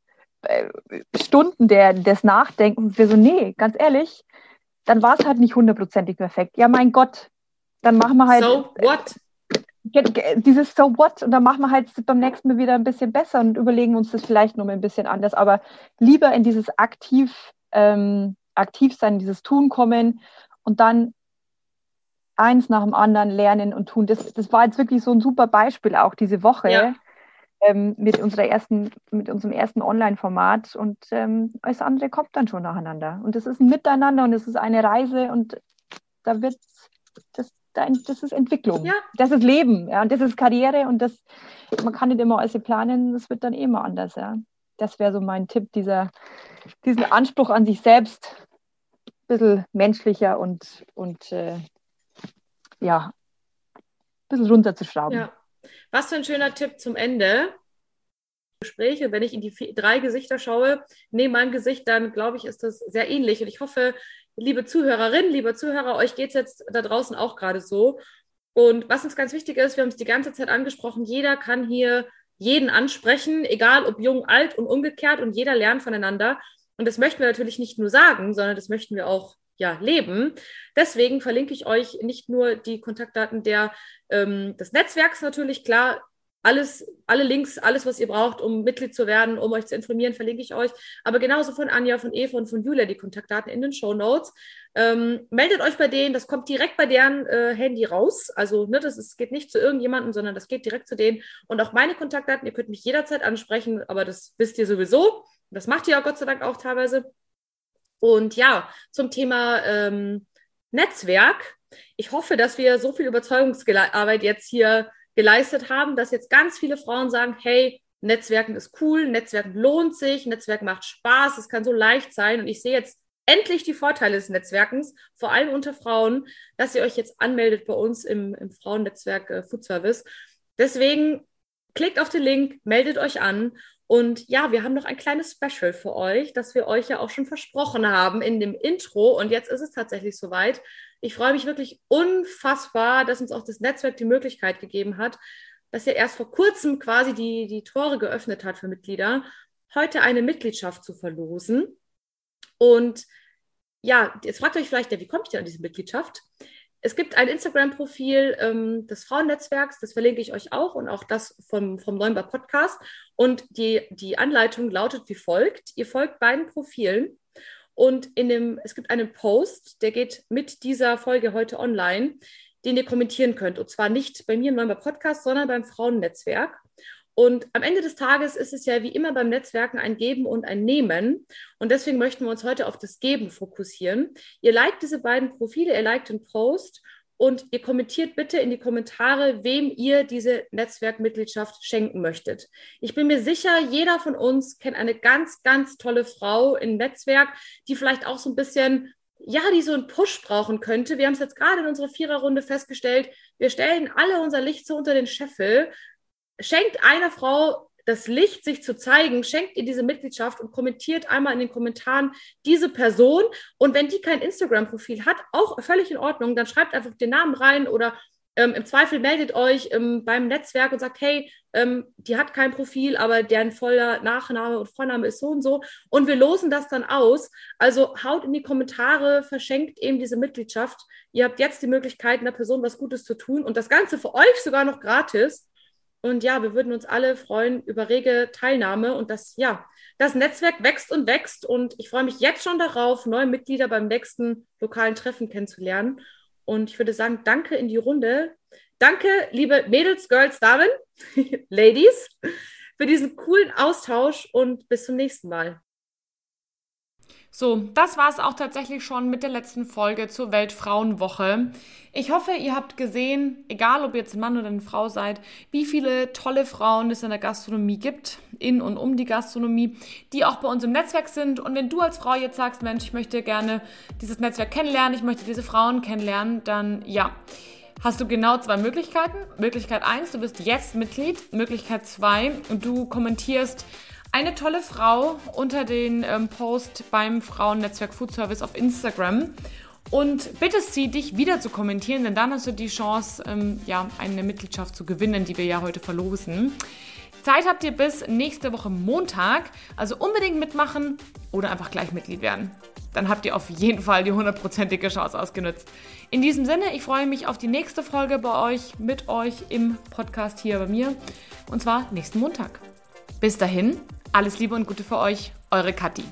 äh, Stunden der, des Nachdenkens, wir so, nee, ganz ehrlich, dann war es halt nicht hundertprozentig perfekt. Ja, mein Gott, dann machen wir halt. So what? Dieses So what und dann machen wir halt beim nächsten Mal wieder ein bisschen besser und überlegen uns das vielleicht noch mal ein bisschen anders, aber lieber in dieses aktiv, ähm, aktiv sein, dieses Tun kommen und dann eins nach dem anderen lernen und tun. Das, das war jetzt wirklich so ein super Beispiel auch diese Woche. Ja. Ähm, mit, unserer ersten, mit unserem ersten Online-Format und ähm, alles andere kommt dann schon nacheinander. Und es ist ein Miteinander und es ist eine Reise und da wird das, das ist Entwicklung, ja. das ist Leben ja, und das ist Karriere und das, man kann nicht immer alles planen, das wird dann eh immer anders. Ja. Das wäre so mein Tipp, dieser, diesen Anspruch an sich selbst ein bisschen menschlicher und, und äh, ja, ein bisschen runterzuschrauben. Ja. Was für ein schöner Tipp zum Ende. Gespräche, wenn ich in die vier, drei Gesichter schaue, neben meinem Gesicht, dann glaube ich, ist das sehr ähnlich. Und ich hoffe, liebe Zuhörerinnen, liebe Zuhörer, euch geht es jetzt da draußen auch gerade so. Und was uns ganz wichtig ist, wir haben es die ganze Zeit angesprochen, jeder kann hier jeden ansprechen, egal ob jung, alt und umgekehrt, und jeder lernt voneinander. Und das möchten wir natürlich nicht nur sagen, sondern das möchten wir auch ja, leben. Deswegen verlinke ich euch nicht nur die Kontaktdaten der, ähm, des Netzwerks natürlich, klar, alles, alle Links, alles, was ihr braucht, um Mitglied zu werden, um euch zu informieren, verlinke ich euch. Aber genauso von Anja, von Eva und von Julia die Kontaktdaten in den Show Notes. Ähm, meldet euch bei denen, das kommt direkt bei deren äh, Handy raus. Also ne, das ist, geht nicht zu irgendjemandem, sondern das geht direkt zu denen. Und auch meine Kontaktdaten, ihr könnt mich jederzeit ansprechen, aber das wisst ihr sowieso. Das macht ihr ja Gott sei Dank auch teilweise. Und ja, zum Thema ähm, Netzwerk. Ich hoffe, dass wir so viel Überzeugungsarbeit jetzt hier geleistet haben, dass jetzt ganz viele Frauen sagen, hey, Netzwerken ist cool, Netzwerken lohnt sich, Netzwerken macht Spaß, es kann so leicht sein. Und ich sehe jetzt endlich die Vorteile des Netzwerkens, vor allem unter Frauen, dass ihr euch jetzt anmeldet bei uns im, im Frauennetzwerk äh, Food Service. Deswegen klickt auf den Link, meldet euch an und ja, wir haben noch ein kleines Special für euch, das wir euch ja auch schon versprochen haben in dem Intro. Und jetzt ist es tatsächlich soweit. Ich freue mich wirklich unfassbar, dass uns auch das Netzwerk die Möglichkeit gegeben hat, dass ja erst vor kurzem quasi die, die Tore geöffnet hat für Mitglieder, heute eine Mitgliedschaft zu verlosen. Und ja, jetzt fragt euch vielleicht, ja, wie komme ich denn an diese Mitgliedschaft? Es gibt ein Instagram-Profil ähm, des Frauennetzwerks, das verlinke ich euch auch und auch das vom, vom Neunbar Podcast. Und die, die Anleitung lautet wie folgt. Ihr folgt beiden Profilen und in dem, es gibt einen Post, der geht mit dieser Folge heute online, den ihr kommentieren könnt. Und zwar nicht bei mir im Neunbar Podcast, sondern beim Frauennetzwerk. Und am Ende des Tages ist es ja wie immer beim Netzwerken ein Geben und ein Nehmen. Und deswegen möchten wir uns heute auf das Geben fokussieren. Ihr liked diese beiden Profile, ihr liked den Post und ihr kommentiert bitte in die Kommentare, wem ihr diese Netzwerkmitgliedschaft schenken möchtet. Ich bin mir sicher, jeder von uns kennt eine ganz, ganz tolle Frau im Netzwerk, die vielleicht auch so ein bisschen ja, die so einen Push brauchen könnte. Wir haben es jetzt gerade in unserer Viererrunde festgestellt. Wir stellen alle unser Licht so unter den Scheffel, schenkt einer Frau das Licht, sich zu zeigen, schenkt ihr diese Mitgliedschaft und kommentiert einmal in den Kommentaren diese Person. Und wenn die kein Instagram-Profil hat, auch völlig in Ordnung, dann schreibt einfach den Namen rein oder ähm, im Zweifel meldet euch ähm, beim Netzwerk und sagt, hey, ähm, die hat kein Profil, aber deren voller Nachname und Vorname ist so und so. Und wir losen das dann aus. Also haut in die Kommentare, verschenkt eben diese Mitgliedschaft. Ihr habt jetzt die Möglichkeit, einer Person was Gutes zu tun und das Ganze für euch sogar noch gratis. Und ja, wir würden uns alle freuen über rege Teilnahme und das, ja, das Netzwerk wächst und wächst und ich freue mich jetzt schon darauf, neue Mitglieder beim nächsten lokalen Treffen kennenzulernen. Und ich würde sagen, danke in die Runde. Danke, liebe Mädels, Girls, Damen, <laughs> Ladies, für diesen coolen Austausch und bis zum nächsten Mal. So, das war es auch tatsächlich schon mit der letzten Folge zur Weltfrauenwoche. Ich hoffe, ihr habt gesehen, egal ob ihr jetzt ein Mann oder eine Frau seid, wie viele tolle Frauen es in der Gastronomie gibt, in und um die Gastronomie, die auch bei uns im Netzwerk sind. Und wenn du als Frau jetzt sagst, Mensch, ich möchte gerne dieses Netzwerk kennenlernen, ich möchte diese Frauen kennenlernen, dann ja hast du genau zwei Möglichkeiten. Möglichkeit 1, du bist jetzt Mitglied. Möglichkeit 2, du kommentierst eine tolle Frau unter den ähm, Post beim Frauennetzwerk Food Service auf Instagram und bittest sie, dich wieder zu kommentieren, denn dann hast du die Chance, ähm, ja, eine Mitgliedschaft zu gewinnen, die wir ja heute verlosen. Zeit habt ihr bis nächste Woche Montag, also unbedingt mitmachen oder einfach gleich Mitglied werden. Dann habt ihr auf jeden Fall die hundertprozentige Chance ausgenutzt. In diesem Sinne, ich freue mich auf die nächste Folge bei euch, mit euch im Podcast hier bei mir. Und zwar nächsten Montag. Bis dahin, alles Liebe und Gute für euch, eure Kathi.